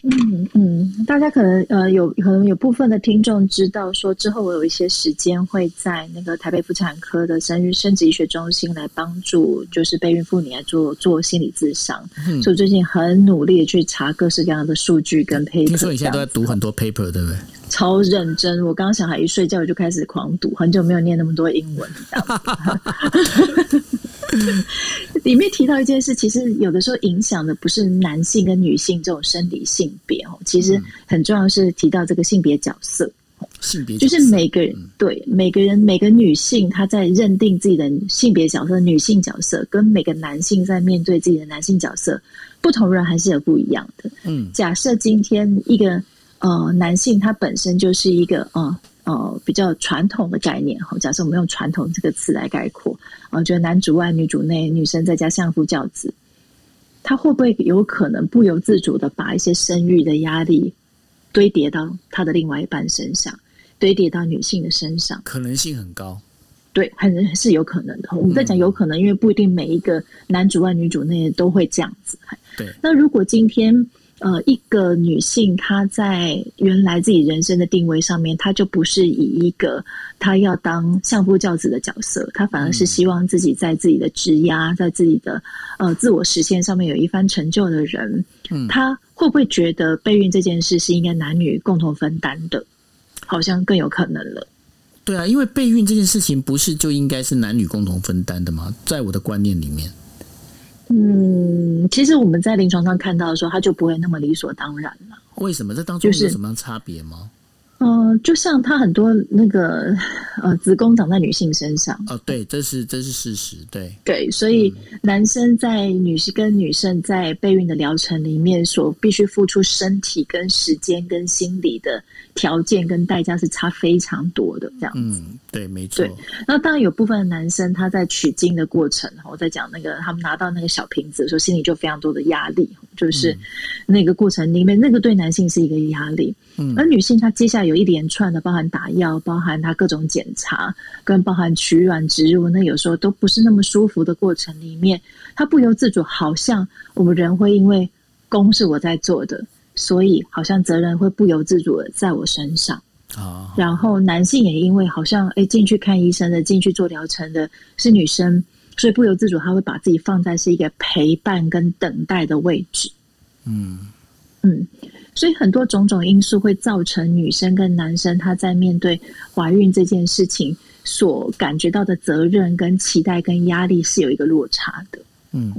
嗯嗯，大家可能呃有可能有部分的听众知道说，之后我有一些时间会在那个台北妇产科的生育生殖医学中心来帮助就是备孕妇女来做做心理咨商。嗯，所以最近很努力的去查各式各样的数据跟 paper。听说你现在都在读很多 paper，对不对？超认真！我刚刚小孩一睡觉，我就开始狂读，很久没有念那么多英文。里面提到一件事，其实有的时候影响的不是男性跟女性这种生理性别哦，其实很重要是提到这个性别角色。性别就是每个人对每个人每个女性她在认定自己的性别角色、女性角色，跟每个男性在面对自己的男性角色，不同人还是有不一样的。嗯，假设今天一个。呃，男性他本身就是一个呃呃比较传统的概念哈。假设我们用“传统”这个词来概括，我觉得男主外女主内，女生在家相夫教子，他会不会有可能不由自主的把一些生育的压力堆叠到他的另外一半身上，堆叠到女性的身上？可能性很高，对，很是有可能的。我们在讲有可能，因为不一定每一个男主外女主内都会这样子。对，那如果今天。呃，一个女性她在原来自己人生的定位上面，她就不是以一个她要当相夫教子的角色，她反而是希望自己在自己的职涯，在自己的呃自我实现上面有一番成就的人。嗯，她会不会觉得备孕这件事是应该男女共同分担的？好像更有可能了。对啊，因为备孕这件事情不是就应该是男女共同分担的吗？在我的观念里面。嗯，其实我们在临床上看到的时候，他就不会那么理所当然了。为什么？这当中有什么样差别吗？嗯、呃，就像他很多那个呃，子宫长在女性身上。哦，对，这是这是事实，对对，所以男生在女性跟女生在备孕的疗程里面所必须付出身体跟时间跟心理的条件跟代价是差非常多的，这样子。嗯，对，没错。对，那当然有部分的男生他在取经的过程，我在讲那个他们拿到那个小瓶子的时候，心里就非常多的压力，就是那个过程里面，那个对男性是一个压力。嗯，而女性她接下来有一连连串的，包含打药，包含他各种检查，跟包含取卵植入，那有时候都不是那么舒服的过程里面，他不由自主，好像我们人会因为功是我在做的，所以好像责任会不由自主的在我身上。啊，然后男性也因为好像哎进去看医生的，进去做疗程的是女生，所以不由自主他会把自己放在是一个陪伴跟等待的位置。嗯嗯，所以很多种种因素会造成女生跟男生他在面对怀孕这件事情所感觉到的责任跟期待跟压力是有一个落差的。嗯，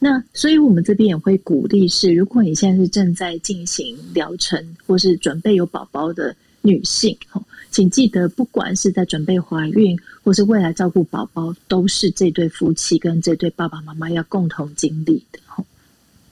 那所以我们这边也会鼓励是，如果你现在是正在进行疗程或是准备有宝宝的。女性，请记得，不管是在准备怀孕，或是未来照顾宝宝，都是这对夫妻跟这对爸爸妈妈要共同经历的。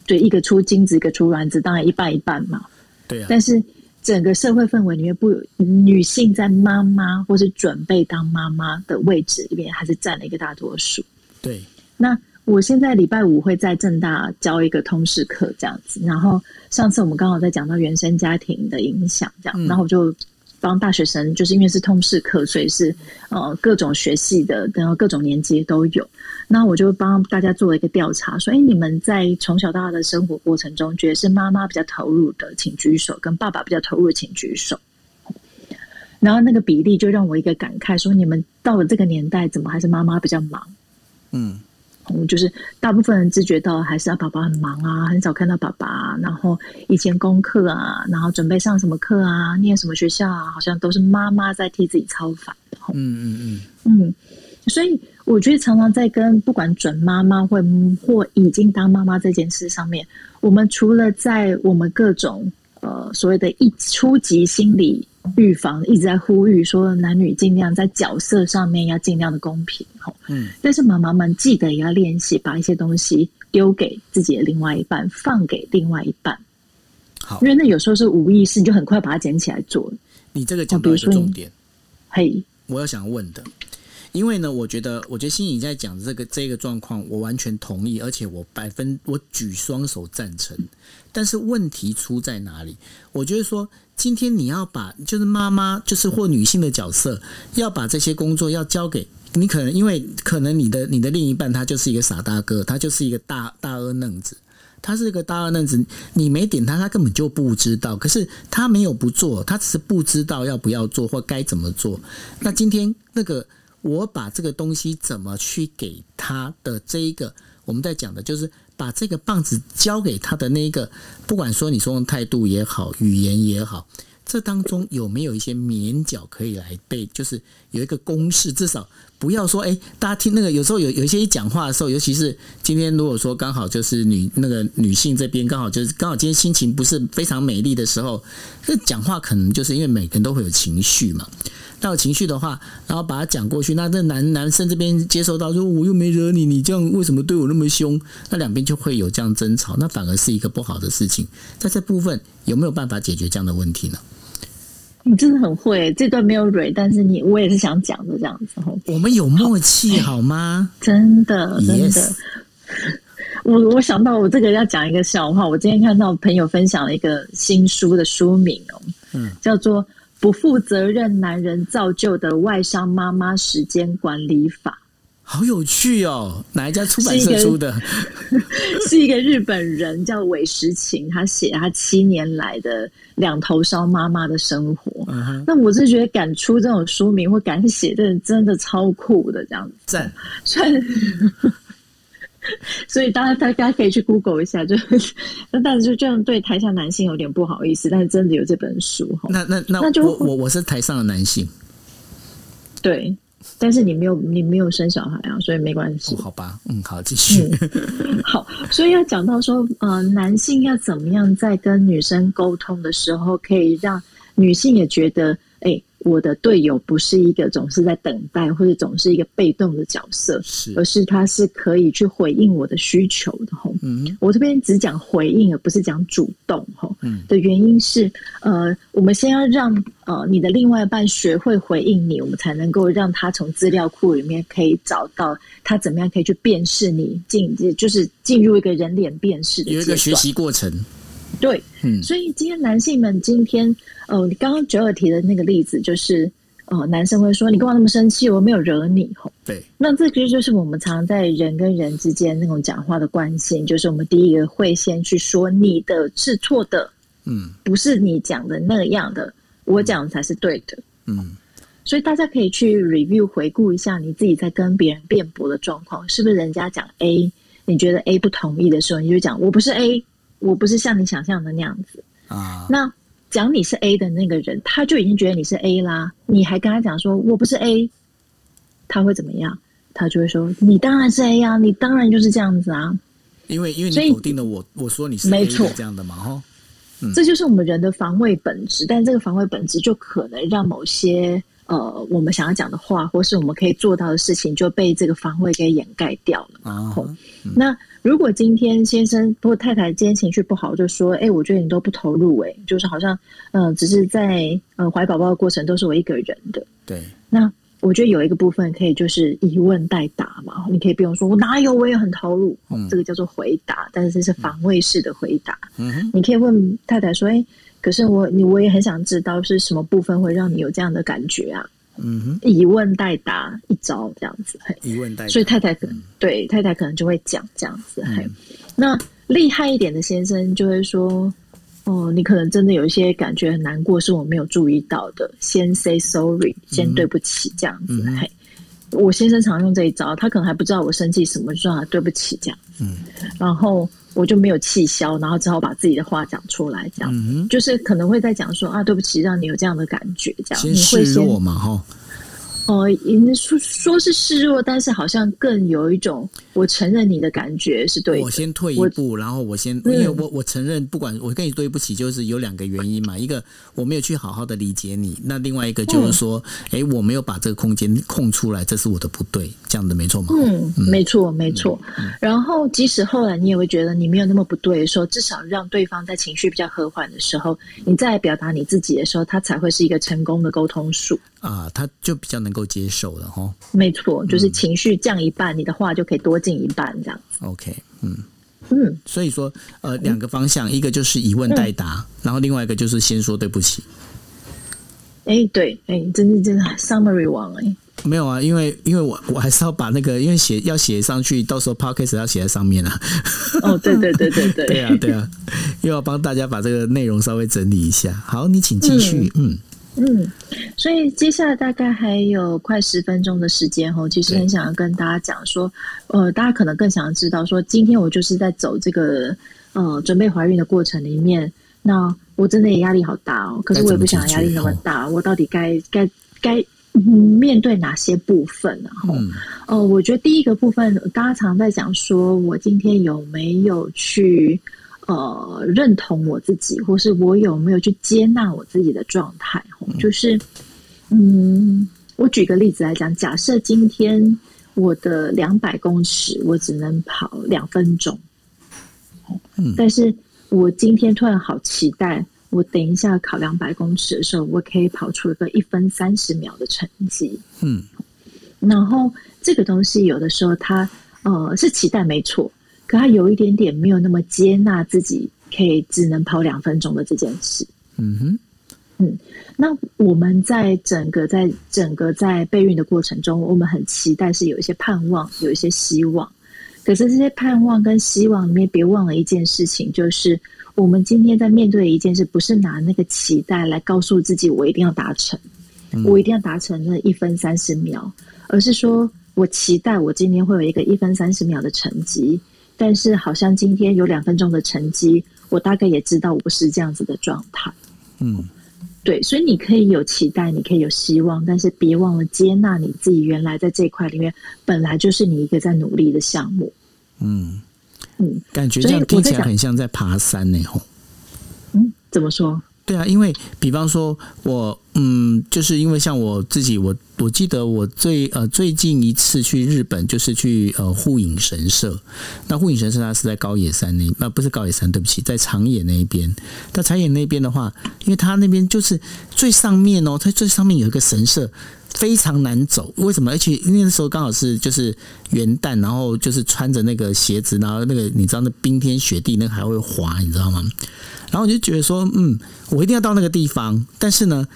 对，一个出精子，一个出卵子，当然一半一半嘛。对啊。但是整个社会氛围里面，不，女性在妈妈或是准备当妈妈的位置里面，还是占了一个大多数。对。那我现在礼拜五会在正大教一个通识课，这样子。然后上次我们刚好在讲到原生家庭的影响，这样，然后我就帮大学生，就是因为是通识课，所以是呃各种学系的，然后各种年级都有。那我就帮大家做了一个调查，说：哎，你们在从小到大的生活过程中，觉得是妈妈比较投入的，请举手；跟爸爸比较投入的，请举手。然后那个比例就让我一个感慨，说：你们到了这个年代，怎么还是妈妈比较忙？嗯。嗯，就是大部分人自觉到还是要爸爸很忙啊，很少看到爸爸啊。然后以前功课啊，然后准备上什么课啊，念什么学校啊，好像都是妈妈在替自己操烦。嗯嗯嗯嗯，所以我觉得常常在跟不管准妈妈或或已经当妈妈这件事上面，我们除了在我们各种呃所谓的一初级心理。预防一直在呼吁说，男女尽量在角色上面要尽量的公平，嗯，但是妈妈们记得也要练习把一些东西丢给自己的另外一半，放给另外一半。好，因为那有时候是无意识，你就很快把它捡起来做。你这个讲到一个重点，嘿，我要想问的。因为呢，我觉得，我觉得心怡在讲这个这个状况，我完全同意，而且我百分我举双手赞成。但是问题出在哪里？我觉得说，今天你要把就是妈妈，就是或女性的角色，要把这些工作要交给你，可能因为可能你的你的另一半他就是一个傻大哥，他就是一个大大二愣子，他是一个大二愣子，你没点他，他根本就不知道。可是他没有不做，他只是不知道要不要做或该怎么做。那今天那个。我把这个东西怎么去给他的这一个，我们在讲的就是把这个棒子交给他的那一个，不管说你说用态度也好，语言也好，这当中有没有一些眉角可以来背？就是有一个公式，至少不要说，哎，大家听那个有时候有有一些一讲话的时候，尤其是今天如果说刚好就是女那个女性这边刚好就是刚好今天心情不是非常美丽的时候，那讲话可能就是因为每个人都会有情绪嘛。到有情绪的话，然后把它讲过去，那这男男生这边接收到说，我又没惹你，你这样为什么对我那么凶？那两边就会有这样争吵，那反而是一个不好的事情。在这部分有没有办法解决这样的问题呢？你真的很会，这段没有蕊，但是你我也是想讲的这样子。我们有默契好吗？真的真的，yes. 我我想到我这个要讲一个笑话。我今天看到朋友分享了一个新书的书名哦，嗯，叫做。不负责任男人造就的外商妈妈时间管理法，好有趣哦！哪一家出版社出的？是一个日本人叫韦石晴，他写他七年来的两头烧妈妈的生活。嗯、那我是觉得敢出这种书名或敢写的人，真的超酷的，这样子。所以大家大家可以去 Google 一下，就 那但是就这样对台下男性有点不好意思，但是真的有这本书哈。那那那，那就我我我是台上的男性，对，但是你没有你没有生小孩啊，所以没关系。哦，好吧，嗯，好，继续。嗯，好，所以要讲到说，呃，男性要怎么样在跟女生沟通的时候，可以让女性也觉得。我的队友不是一个总是在等待，或者总是一个被动的角色，是，而是他是可以去回应我的需求的。吼，嗯，我这边只讲回应，而不是讲主动。吼，嗯，的原因是，呃，我们先要让呃你的另外一半学会回应你，我们才能够让他从资料库里面可以找到他怎么样可以去辨识你进，就是进入一个人脸辨识的，有一个学习过程。对，嗯，所以今天男性们今天，呃，你刚刚九二提的那个例子，就是呃，男生会说你干嘛那么生气？我没有惹你，吼，对，那这其实就是我们常在人跟人之间那种讲话的惯性，就是我们第一个会先去说你的是错的，嗯，不是你讲的那样的，我讲的才是对的，嗯，所以大家可以去 review 回顾一下你自己在跟别人辩驳的状况，是不是人家讲 A，你觉得 A 不同意的时候，你就讲我不是 A。我不是像你想象的那样子啊。那讲你是 A 的那个人，他就已经觉得你是 A 啦。你还跟他讲说我不是 A，他会怎么样？他就会说你当然是 A 啊，你当然就是这样子啊。因为因为你否定了我，我说你是 A 这样的嘛，哈。嗯，这就是我们人的防卫本质，但这个防卫本质就可能让某些呃我们想要讲的话，或是我们可以做到的事情，就被这个防卫给掩盖掉了。啊，嗯，那。如果今天先生或太太今天情绪不好，就说：“哎、欸，我觉得你都不投入、欸，哎，就是好像，嗯、呃，只是在呃怀宝宝的过程都是我一个人的。”对。那我觉得有一个部分可以就是以问代答嘛，你可以不用说“我哪有，我也很投入”，嗯，这个叫做回答，但是这是防卫式的回答。嗯哼。你可以问太太说：“哎、欸，可是我你我也很想知道是什么部分会让你有这样的感觉啊？”嗯哼，以问代答一招这样子，嘿，以问代答，所以太太可能、嗯、对太太可能就会讲这样子，嘿、嗯，那厉害一点的先生就会说，哦，你可能真的有一些感觉很难过，是我没有注意到的，先 say sorry，先对不起这样子，嗯、嘿，我先生常用这一招，他可能还不知道我生气什么，就说他对不起这样，嗯，然后。我就没有气消，然后只好把自己的话讲出来，这样、嗯、就是可能会在讲说啊，对不起，让你有这样的感觉，这样。你会我嘛，哈。哦，说说是示弱，但是好像更有一种我承认你的感觉是对的。我先退一步，然后我先，因为我我承认，不管我跟你对不起，就是有两个原因嘛。一个我没有去好好的理解你，那另外一个就是说，哎、嗯，我没有把这个空间空出来，这是我的不对，这样的没错吗？嗯，没错，没错。然后即使后来你也会觉得你没有那么不对的时候，至少让对方在情绪比较和缓的时候，你再表达你自己的时候，他才会是一个成功的沟通术。啊，他就比较能够接受了哈。没错，就是情绪降一半，嗯，你的话就可以多进一半这样。OK，嗯嗯，所以说呃，两个方向，嗯，一个就是以问代答，嗯，然后另外一个就是先说对不起。哎，欸，对，哎，欸，真的真的 summary 王哎。没有啊，因为因为我我还是要把那个，因为写要写上去，到时候 podcast 要写在上面啊。哦，对对对对对，对 啊对啊，又要帮大家把这个内容稍微整理一下。好，你请继续，嗯。嗯嗯，所以接下来大概还有快十分钟的时间哦，其实很想要跟大家讲说，呃，大家可能更想要知道说，今天我就是在走这个呃准备怀孕的过程里面，那我真的也压力好大哦，可是我也不想压力那么大，我到底该该该面对哪些部分？然后，嗯，呃，我觉得第一个部分，大家常在讲说我今天有没有去。呃，认同我自己，或是我有没有去接纳我自己的状态？就是，嗯，我举个例子来讲，假设今天我的两百公尺，我只能跑两分钟，嗯，但是我今天突然好期待，我等一下考两百公尺的时候，我可以跑出一个一分三十秒的成绩，嗯，然后这个东西有的时候它呃是期待没错。可他有一点点没有那么接纳自己可以只能跑两分钟的这件事。嗯哼，嗯，那我们在整个在整个在备孕的过程中，我们很期待是有一些盼望，有一些希望。可是这些盼望跟希望里面，别忘了一件事情，就是我们今天在面对的一件事，不是拿那个期待来告诉自己我一定要达成，嗯，我一定要达成那一分三十秒，而是说我期待我今天会有一个一分三十秒的成绩。但是好像今天有两分钟的成绩，我大概也知道我不是这样子的状态。嗯，对，所以你可以有期待，你可以有希望，但是别忘了接纳你自己原来在这一块里面本来就是你一个在努力的项目。嗯嗯，感觉这样听起来很像在爬山呢。吼，嗯，怎么说？对啊，因为比方说我，嗯，就是因为像我自己，我我记得我最呃最近一次去日本，就是去呃护影神社。那护影神社它是在高野山那，呃不是高野山，对不起，在长野那一边。在长野那边的话，因为它那边就是最上面哦，它最上面有一个神社，非常难走。为什么？而且因为那时候刚好是就是元旦，然后就是穿着那个鞋子，然后那个你知道那冰天雪地，那个还会滑，你知道吗？然后我就觉得说，嗯，我一定要到那个地方。但是呢，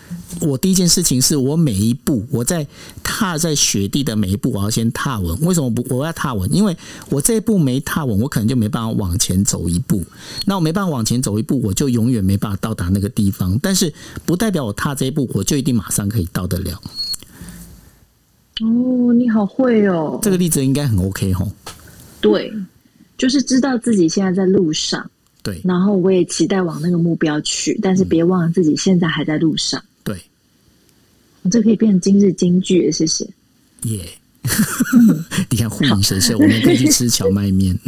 我第一件事情是我每一步，我在踏在雪地的每一步，我要先踏稳。为什么不我要踏稳？因为我这一步没踏稳，我可能就没办法往前走一步。那我没办法往前走一步，我就永远没办法到达那个地方。但是不代表我踏这一步，我就一定马上可以到得了。哦，你好会哦！这个例子应该很 OK 吼。对，就是知道自己现在在路上，对，然后我也期待往那个目标去，但是别忘了自己现在还在路上。嗯、对，这可以变成今日金句，谢谢。耶、yeah. 你看，护影神社，我们可以去吃荞麦面。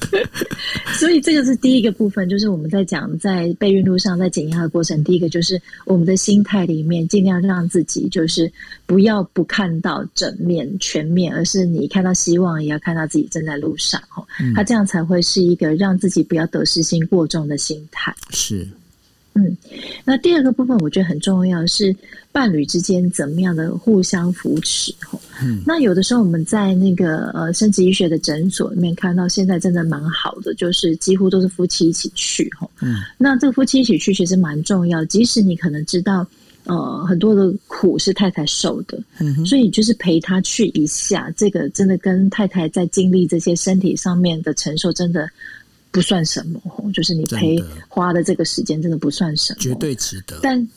所以这个是第一个部分，就是我们在讲在备孕路上，在减压的过程。第一个就是我们的心态里面，尽量让自己就是不要不看到整面全面，而是你看到希望，也要看到自己正在路上。哦，他这样才会是一个让自己不要得失心过重的心态。是。嗯，那第二个部分我觉得很重要是伴侣之间怎么样的互相扶持。嗯，那有的时候我们在那个呃生殖医学的诊所里面看到，现在真的蛮好的，就是几乎都是夫妻一起去。嗯，那这个夫妻一起去其实蛮重要，即使你可能知道呃很多的苦是太太受的，嗯，所以就是陪他去一下，这个真的跟太太在经历这些身体上面的承受，真的。不算什么，就是你陪花的这个时间真的不算什么，绝对值得。但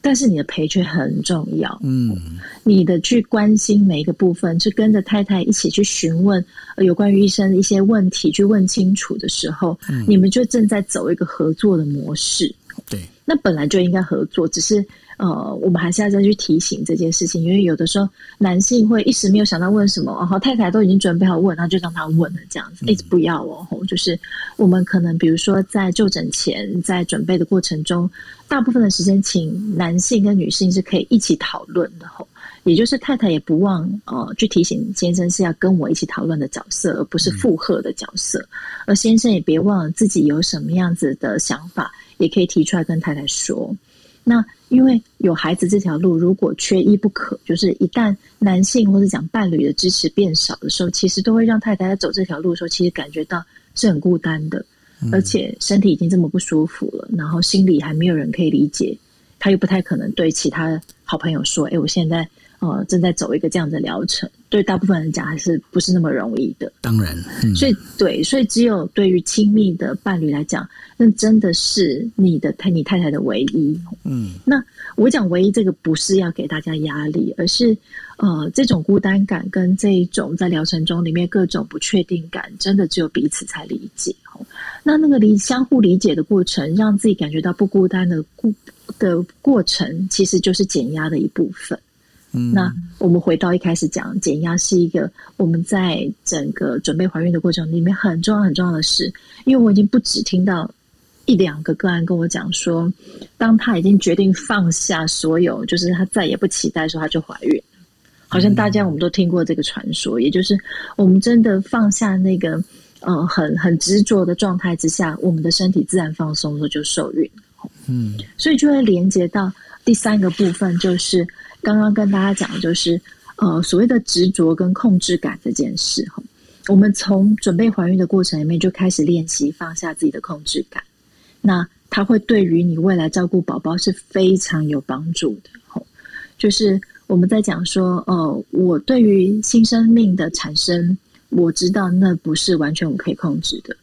但是你的陪却很重要，嗯，你的去关心每一个部分，去跟着太太一起去询问有关于医生的一些问题，去问清楚的时候，嗯，你们就正在走一个合作的模式。对，那本来就应该合作，只是。呃，我们还是要再去提醒这件事情，因为有的时候男性会一时没有想到问什么，然后太太都已经准备好问，那就让他问了，这样子，一直不要哦。就是我们可能比如说在就诊前，在准备的过程中，大部分的时间，请男性跟女性是可以一起讨论的，吼，也就是太太也不忘呃去提醒先生是要跟我一起讨论的角色，而不是附和的角色，而先生也别忘了自己有什么样子的想法，也可以提出来跟太太说。那因为有孩子这条路，如果缺一不可，就是一旦男性或者讲伴侣的支持变少的时候，其实都会让太太在走这条路的时候，其实感觉到是很孤单的，而且身体已经这么不舒服了，然后心里还没有人可以理解，他又不太可能对其他好朋友说：“哎，我现在。”呃，正在走一个这样的疗程，对大部分人讲还是不是那么容易的。当然，嗯、所以对，所以只有对于亲密的伴侣来讲，那真的是你的太你太太的唯一。嗯，那我讲唯一这个不是要给大家压力，而是呃，这种孤单感跟这一种在疗程中里面各种不确定感，真的只有彼此才理解。那那个理相互理解的过程，让自己感觉到不孤单的过的过程，其实就是减压的一部分。嗯，那我们回到一开始讲，减压是一个我们在整个准备怀孕的过程里面很重要很重要的事。因为我已经不止听到一两个个案跟我讲说，当他已经决定放下所有，就是他再也不期待说他就怀孕，好像大家我们都听过这个传说，也就是我们真的放下那个呃很很执着的状态之下，我们的身体自然放松的时候就受孕。嗯，所以就会连接到第三个部分，就是。刚刚跟大家讲的，就是呃，所谓的执着跟控制感这件事哈，我们从准备怀孕的过程里面就开始练习放下自己的控制感，那它会对于你未来照顾宝宝是非常有帮助的。就是我们在讲说，呃，我对于新生命的产生，我知道那不是完全我可以控制的，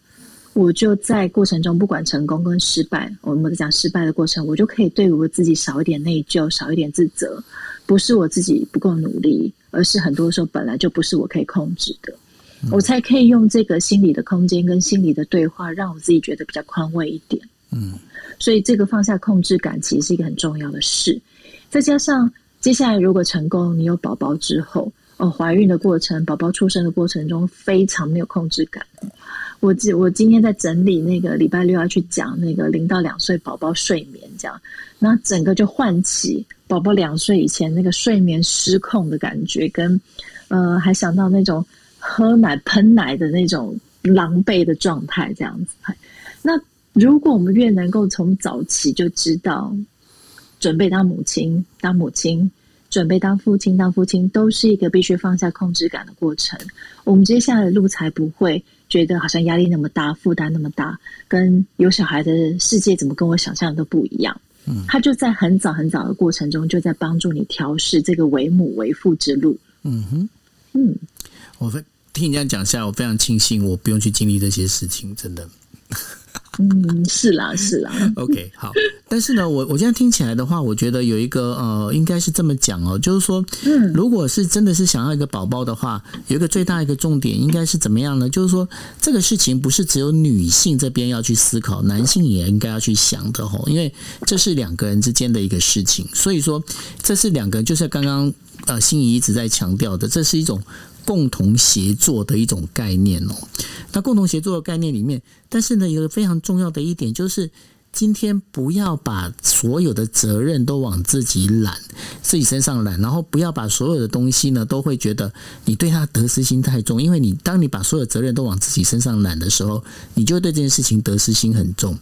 我就在过程中不管成功跟失败，我们讲失败的过程，我就可以对我自己少一点内疚，少一点自责。不是我自己不够努力，而是很多时候本来就不是我可以控制的，嗯、我才可以用这个心理的空间跟心理的对话，让我自己觉得比较宽慰一点。嗯，所以这个放下控制感其实是一个很重要的事。再加上接下来如果成功，你有宝宝之后，哦，怀孕的过程、宝宝出生的过程中非常没有控制感。我今我今天在整理那个礼拜六要去讲那个零到两岁宝宝睡眠这样，那整个就唤起。宝宝两岁以前那个睡眠失控的感觉，跟呃，还想到那种喝奶喷奶的那种狼狈的状态，这样子。那如果我们越能够从早期就知道，准备当母亲，当母亲，准备当父亲，当父亲，都是一个必须放下控制感的过程。我们接下来的路才不会觉得好像压力那么大，负担那么大，跟有小孩的世界怎么跟我想象的都不一样。嗯，他就在很早很早的过程中，就在帮助你调试这个为母为父之路。嗯哼，嗯，我听你这样讲下来，我非常庆幸我不用去经历这些事情，真的。嗯，是啦，是啦。OK，好。但是呢，我我现在听起来的话，我觉得有一个呃，应该是这么讲哦，就是说，嗯，如果是真的是想要一个宝宝的话，有一个最大一个重点应该是怎么样呢？就是说，这个事情不是只有女性这边要去思考，男性也应该要去想的吼，因为这是两个人之间的一个事情。所以说，这是两个人，就是刚刚呃，心仪一直在强调的，这是一种。共同协作的一种概念哦，那共同协作的概念里面，但是呢，有个非常重要的一点就是，今天不要把所有的责任都往自己揽，自己身上揽，然后不要把所有的东西呢，都会觉得你对他得失心太重，因为你当你把所有责任都往自己身上揽的时候，你就对这件事情得失心很重。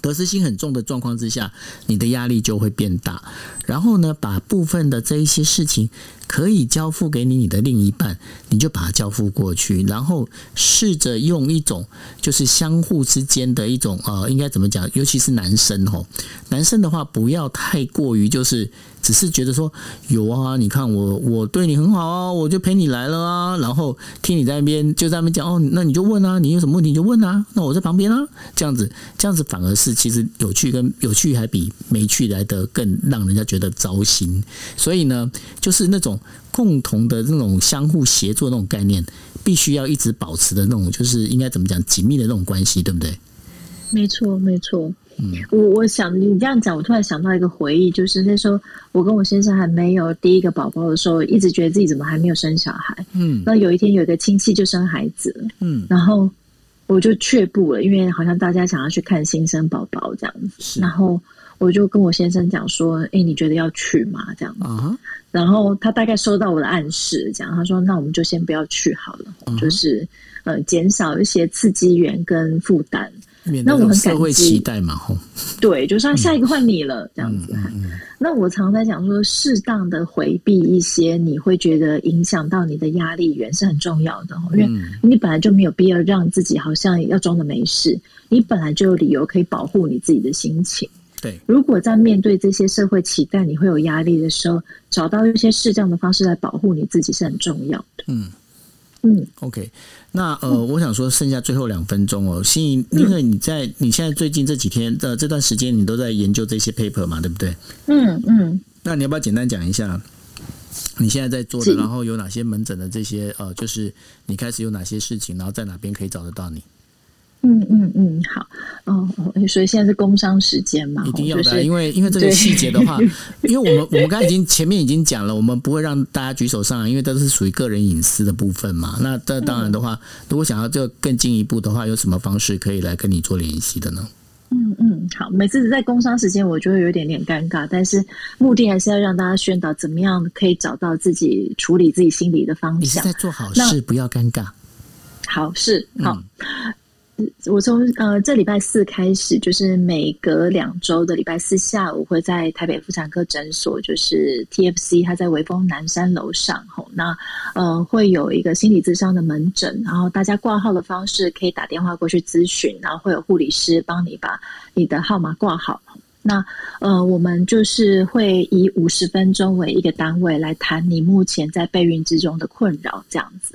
得失心很重的状况之下，你的压力就会变大。然后呢，把部分的这一些事情可以交付给你你的另一半，你就把它交付过去。然后试着用一种就是相互之间的一种呃，应该怎么讲？尤其是男生吼，男生的话不要太过于就是。只是觉得说有啊，你看我我对你很好啊，我就陪你来了啊，然后听你在那边就在那边讲哦，那你就问啊，你有什么问题你就问啊，那我在旁边啊，这样子这样子反而是其实有趣跟有趣还比没趣来得更让人家觉得糟心，所以呢，就是那种共同的那种相互协作那种概念，必须要一直保持的那种，就是应该怎么讲紧密的那种关系，对不对？没错，没错。嗯，我我想你这样讲，我突然想到一个回忆，就是那时候我跟我先生还没有第一个宝宝的时候，一直觉得自己怎么还没有生小孩。嗯，那有一天有一个亲戚就生孩子了，嗯，然后我就却步了，因为好像大家想要去看新生宝宝这样子，然后我就跟我先生讲说：“哎，你觉得要去吗？”这样子，啊，然后他大概收到我的暗示，这样他说：“那我们就先不要去好了，就是呃，减少一些刺激源跟负担。”那我很感激，期待嘛，吼，对，就是说下一个换你了，嗯、这样子。嗯嗯嗯、那我常在讲说，适当的回避一些你会觉得影响到你的压力源是很重要的，因为你本来就没有必要让自己好像要装的没事，你本来就有理由可以保护你自己的心情。对，如果在面对这些社会期待你会有压力的时候，找到一些适当的方式来保护你自己是很重要的。嗯。嗯，OK，那呃，我想说剩下最后两分钟哦，心怡，因为你在你现在最近这几天的这段时间，你都在研究这些 paper 嘛，对不对？嗯嗯，那你要不要简单讲一下你现在在做的，然后有哪些门诊的这些呃，就是你开始有哪些事情，然后在哪边可以找得到你？嗯嗯嗯，好哦，所以现在是工商时间嘛，一定要的，就是、因为因为这个细节的话，因为我们我们刚才已经前面已经讲了，我们不会让大家举手上来，因为这是属于个人隐私的部分嘛。那这当然的话，嗯、如果想要这更进一步的话，有什么方式可以来跟你做联系的呢？嗯嗯，好，每次在工商时间，我就会有一点点尴尬，但是目的还是要让大家宣导怎么样可以找到自己处理自己心理的方向。你是在做好事，不要尴尬。好事，好。嗯我从呃这礼拜四开始，就是每隔两周的礼拜四下午，会在台北妇产科诊所，就是 TFC，它在微风南山楼上吼。那呃会有一个心理咨商的门诊，然后大家挂号的方式可以打电话过去咨询，然后会有护理师帮你把你的号码挂好。那呃我们就是会以五十分钟为一个单位来谈你目前在备孕之中的困扰，这样子。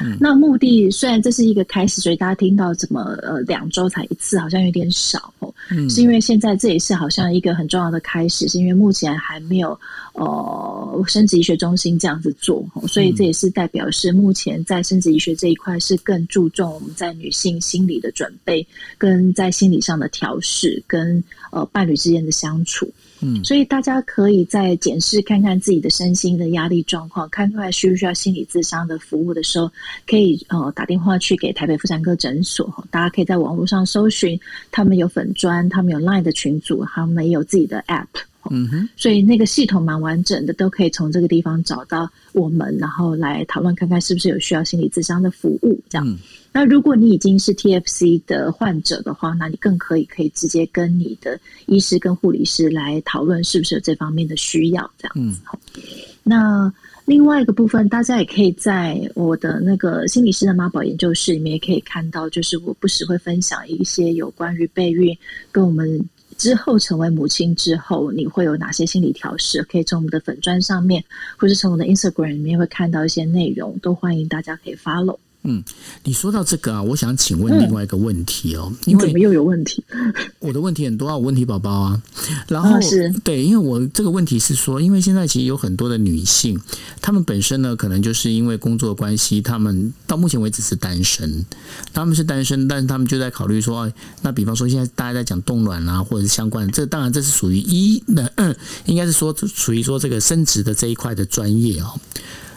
嗯、那目的虽然这是一个开始，所以大家听到怎么呃两周才一次，好像有点少哦。嗯，是因为现在这也是好像一个很重要的开始，是因为目前还没有呃生殖医学中心这样子做，所以这也是代表是目前在生殖医学这一块是更注重我们在女性心理的准备，跟在心理上的调试，跟呃伴侣之间的相处。嗯，所以大家可以在检视看看自己的身心的压力状况，看出来需不需要心理咨商的服务的时候，可以呃打电话去给台北妇产科诊所。大家可以在网络上搜寻，他们有粉砖，他们有 Line 的群组，他们也有自己的 App。嗯哼，所以那个系统蛮完整的，都可以从这个地方找到我们，然后来讨论看看是不是有需要心理咨商的服务这样。嗯。那如果你已经是 TFC 的患者的话，那你更可以可以直接跟你的医师跟护理师来讨论是不是有这方面的需要，这样子。嗯、那另外一个部分，大家也可以在我的那个心理师的妈宝研究室里面也可以看到，就是我不时会分享一些有关于备孕跟我们之后成为母亲之后，你会有哪些心理调试，可以从我们的粉砖上面，或是从我的 Instagram 里面会看到一些内容，都欢迎大家可以 follow。嗯，你说到这个啊，我想请问另外一个问题哦，嗯、因为怎么又有问题？我的问题很多啊，我问题宝宝啊，然后、哦、是对，因为我这个问题是说，因为现在其实有很多的女性，她们本身呢，可能就是因为工作关系，她们到目前为止是单身，她们是单身，但是她们就在考虑说，哎，那比方说现在大家在讲冻卵啊，或者是相关的，这当然这是属于一的，嗯，应该是说属于说这个生殖的这一块的专业哦。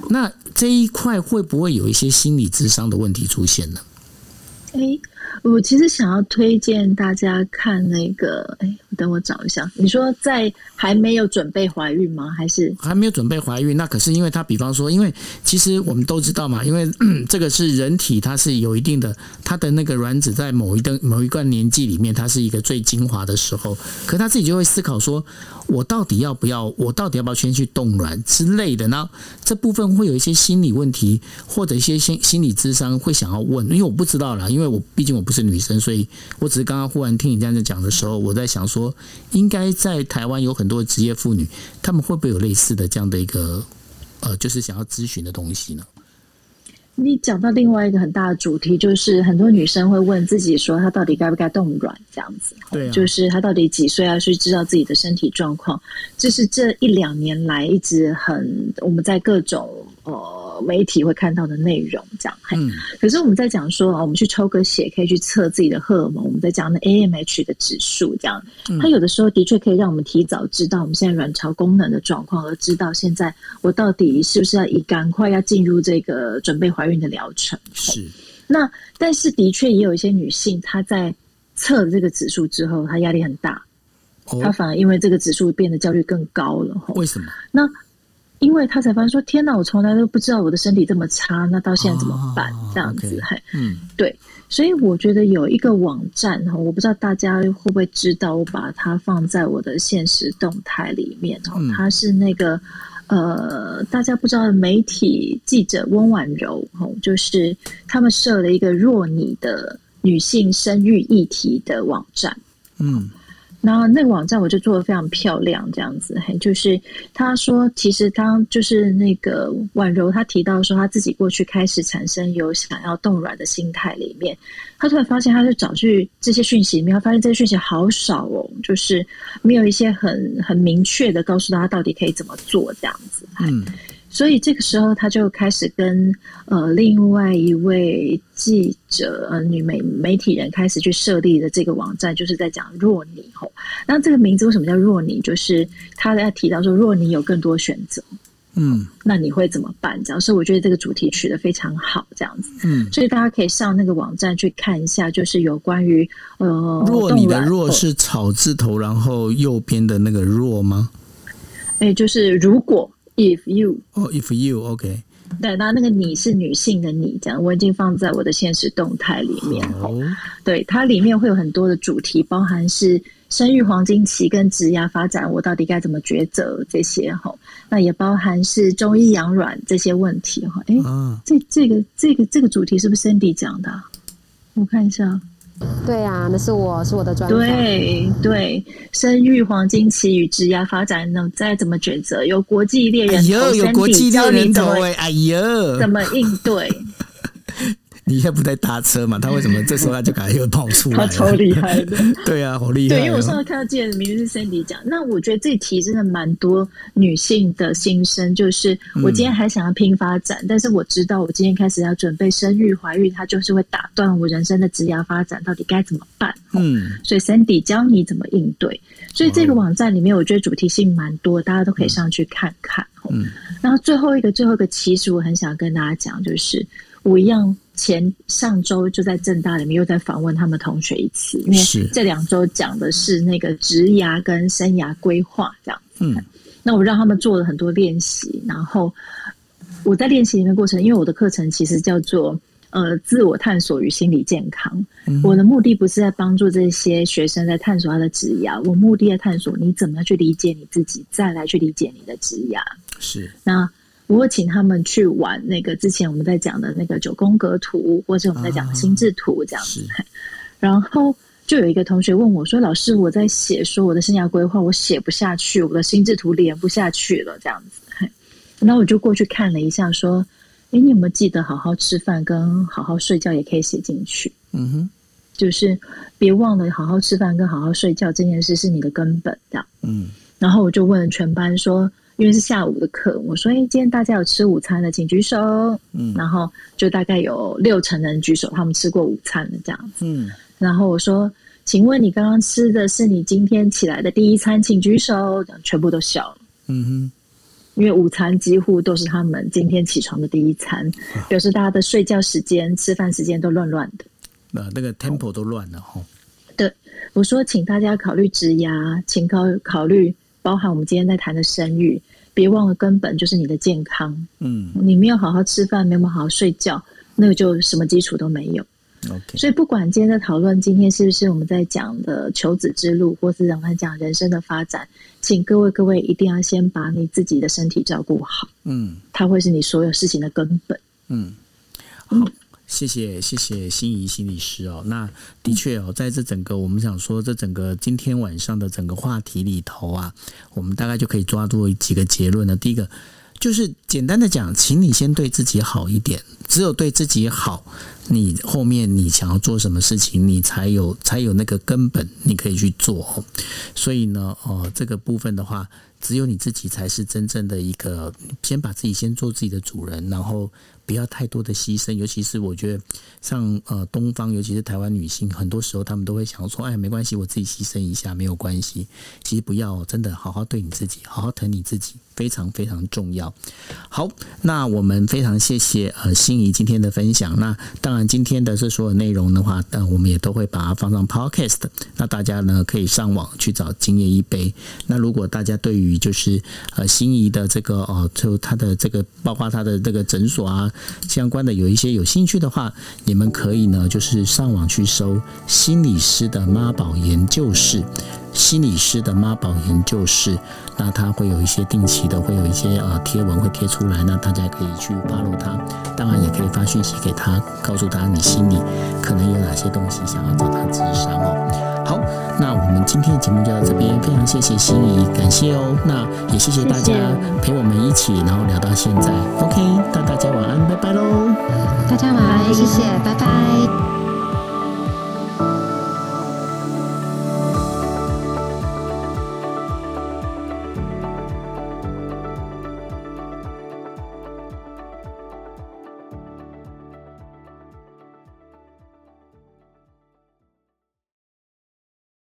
那这一块会不会有一些心理智商的问题出现呢？诶，我其实想要推荐大家看那个，诶，等我找一下。你说在还没有准备怀孕吗？还是还没有准备怀孕？那可是因为他，比方说，因为其实我们都知道嘛，因为 这个是人体，它是有一定的，它的那个卵子在某一段某一段年纪里面，它是一个最精华的时候，可他自己就会思考说。我到底要不要？我到底要不要先去冻卵之类的？呢这部分会有一些心理问题，或者一些心心理咨商会想要问，因为我不知道啦，因为我毕竟我不是女生，所以我只是刚刚忽然听你这样子讲的时候，我在想说，应该在台湾有很多职业妇女，她们会不会有类似的这样的一个呃，就是想要咨询的东西呢？你讲到另外一个很大的主题，就是很多女生会问自己说，她到底该不该冻卵这样子？对啊，就是她到底几岁要去知道自己的身体状况？这是这一两年来一直很我们在各种呃。媒体会看到的内容，这样。嗯。可是我们在讲说啊，我们去抽个血可以去测自己的荷尔蒙。我们在讲那 AMH 的指数，这样。它有的时候的确可以让我们提早知道我们现在卵巢功能的状况，而知道现在我到底是不是要以赶快要进入这个准备怀孕的疗程。是。那但是的确也有一些女性，她在测了这个指数之后，她压力很大，她反而因为这个指数变得焦虑更高了。为什么？那。因为他才发现说：“天哪，我从来都不知道我的身体这么差，那到现在怎么办？哦、这样子，嘿，嗯，对，所以我觉得有一个网站哈，我不知道大家会不会知道，我把它放在我的现实动态里面它是那个呃，大家不知道的媒体记者温婉柔哈，就是他们设了一个若你的女性生育议题的网站，嗯。”然后那个网站我就做的非常漂亮，这样子，就是他说，其实当就是那个婉柔，他提到说他自己过去开始产生有想要动软的心态里面，他突然发现，他就找去这些讯息里面，发现这些讯息好少哦，就是没有一些很很明确的告诉他到底可以怎么做这样子，嗯。所以这个时候，他就开始跟呃另外一位记者呃女媒媒体人开始去设立的这个网站，就是在讲若你吼。那这个名字为什么叫若你？就是他在提到说，若你有更多选择，嗯，那你会怎么办？这样，所以我觉得这个主题取得非常好，这样子，嗯，所以大家可以上那个网站去看一下，就是有关于呃，若你的若是草字头，然后右边的那个若吗？哎，就是如果。If you 哦、oh，If you OK，对，那那个你是女性的你，这样我已经放在我的现实动态里面。Oh. 对，它里面会有很多的主题，包含是生育黄金期跟职涯发展，我到底该怎么抉择这些哈。那也包含是中医养卵这些问题哈。哎，这这个这个这个主题是不是 Cindy 讲的？我看一下。对啊，那是我是我的专对对，生育黄金期与职业发展呢，再怎么抉择？有国际猎人头，有国际猎人头哎，哎呦，怎么应对？你现在不在搭车嘛？他为什么这时候他就赶快又跑出来？他超厉害的，对啊，好厉害！对，因为我上次看到记者明明是 Sandy 讲，那我觉得这题真的蛮多女性的心声，就是我今天还想要拼发展，嗯、但是我知道我今天开始要准备生育怀孕，它就是会打断我人生的职业发展，到底该怎么办？嗯，所以 Sandy 教你怎么应对。所以这个网站里面，我觉得主题性蛮多，大家都可以上去看看。嗯，然后最后一个，最后一个，其实我很想跟大家讲，就是我一样。前上周就在正大里面又在访问他们同学一次，因为这两周讲的是那个职涯跟生涯规划这样。嗯，那我让他们做了很多练习，然后我在练习里面过程，因为我的课程其实叫做呃自我探索与心理健康。嗯、我的目的不是在帮助这些学生在探索他的职涯，我目的在探索你怎么样去理解你自己，再来去理解你的职涯。是那。我会请他们去玩那个之前我们在讲的那个九宫格图，或者我们在讲的心智图这样子。啊、然后就有一个同学问我说：“老师，我在写说我的生涯规划，我写不下去，我的心智图连不下去了，这样子。”那我就过去看了一下，说：“哎，你有没有记得好好吃饭跟好好睡觉也可以写进去？”嗯哼，就是别忘了好好吃饭跟好好睡觉这件事是你的根本，这样。嗯，然后我就问全班说。因为是下午的课，我说：“哎，今天大家有吃午餐的，请举手。”嗯，然后就大概有六成人举手，他们吃过午餐的这样子。嗯，然后我说：“请问你刚刚吃的是你今天起来的第一餐，请举手。”全部都笑了。嗯哼，因为午餐几乎都是他们今天起床的第一餐，表示大家的睡觉时间、吃饭时间都乱乱的。那那个 tempo 都乱了哈。对，我说，请大家考虑职涯，请考考虑。包含我们今天在谈的生育，别忘了根本就是你的健康。嗯，你没有好好吃饭，没有好好睡觉，那个就什么基础都没有。OK，所以不管今天的讨论，今天是不是我们在讲的求子之路，或是我们讲人生的发展，请各位各位一定要先把你自己的身体照顾好。嗯，它会是你所有事情的根本。嗯，好。谢谢谢谢心怡心理师哦，那的确哦，在这整个我们想说这整个今天晚上的整个话题里头啊，我们大概就可以抓住几个结论了。第一个就是简单的讲，请你先对自己好一点，只有对自己好，你后面你想要做什么事情，你才有才有那个根本，你可以去做。所以呢，哦，这个部分的话，只有你自己才是真正的一个，先把自己先做自己的主人，然后。不要太多的牺牲，尤其是我觉得像呃东方，尤其是台湾女性，很多时候她们都会想说：“哎，没关系，我自己牺牲一下没有关系。”其实不要，真的好好对你自己，好好疼你自己，非常非常重要。好，那我们非常谢谢呃心怡今天的分享。那当然今天的这所有内容的话，但我们也都会把它放上 Podcast。那大家呢可以上网去找今夜一杯。那如果大家对于就是呃心怡的这个哦，就他的这个包括他的这个诊所啊。相关的有一些有兴趣的话，你们可以呢，就是上网去搜心理师的妈宝研究室，心理师的妈宝研究室，那他会有一些定期的，会有一些呃贴文会贴出来，那大家可以去 follow 他，当然也可以发讯息给他，告诉他你心里可能有哪些东西想要找他咨商哦。那我们今天的节目就到这边，非常谢谢心仪，感谢哦。那也谢谢大家陪我们一起，然后聊到现在。OK，那大家晚安，拜拜喽。大家晚安，谢谢，拜拜。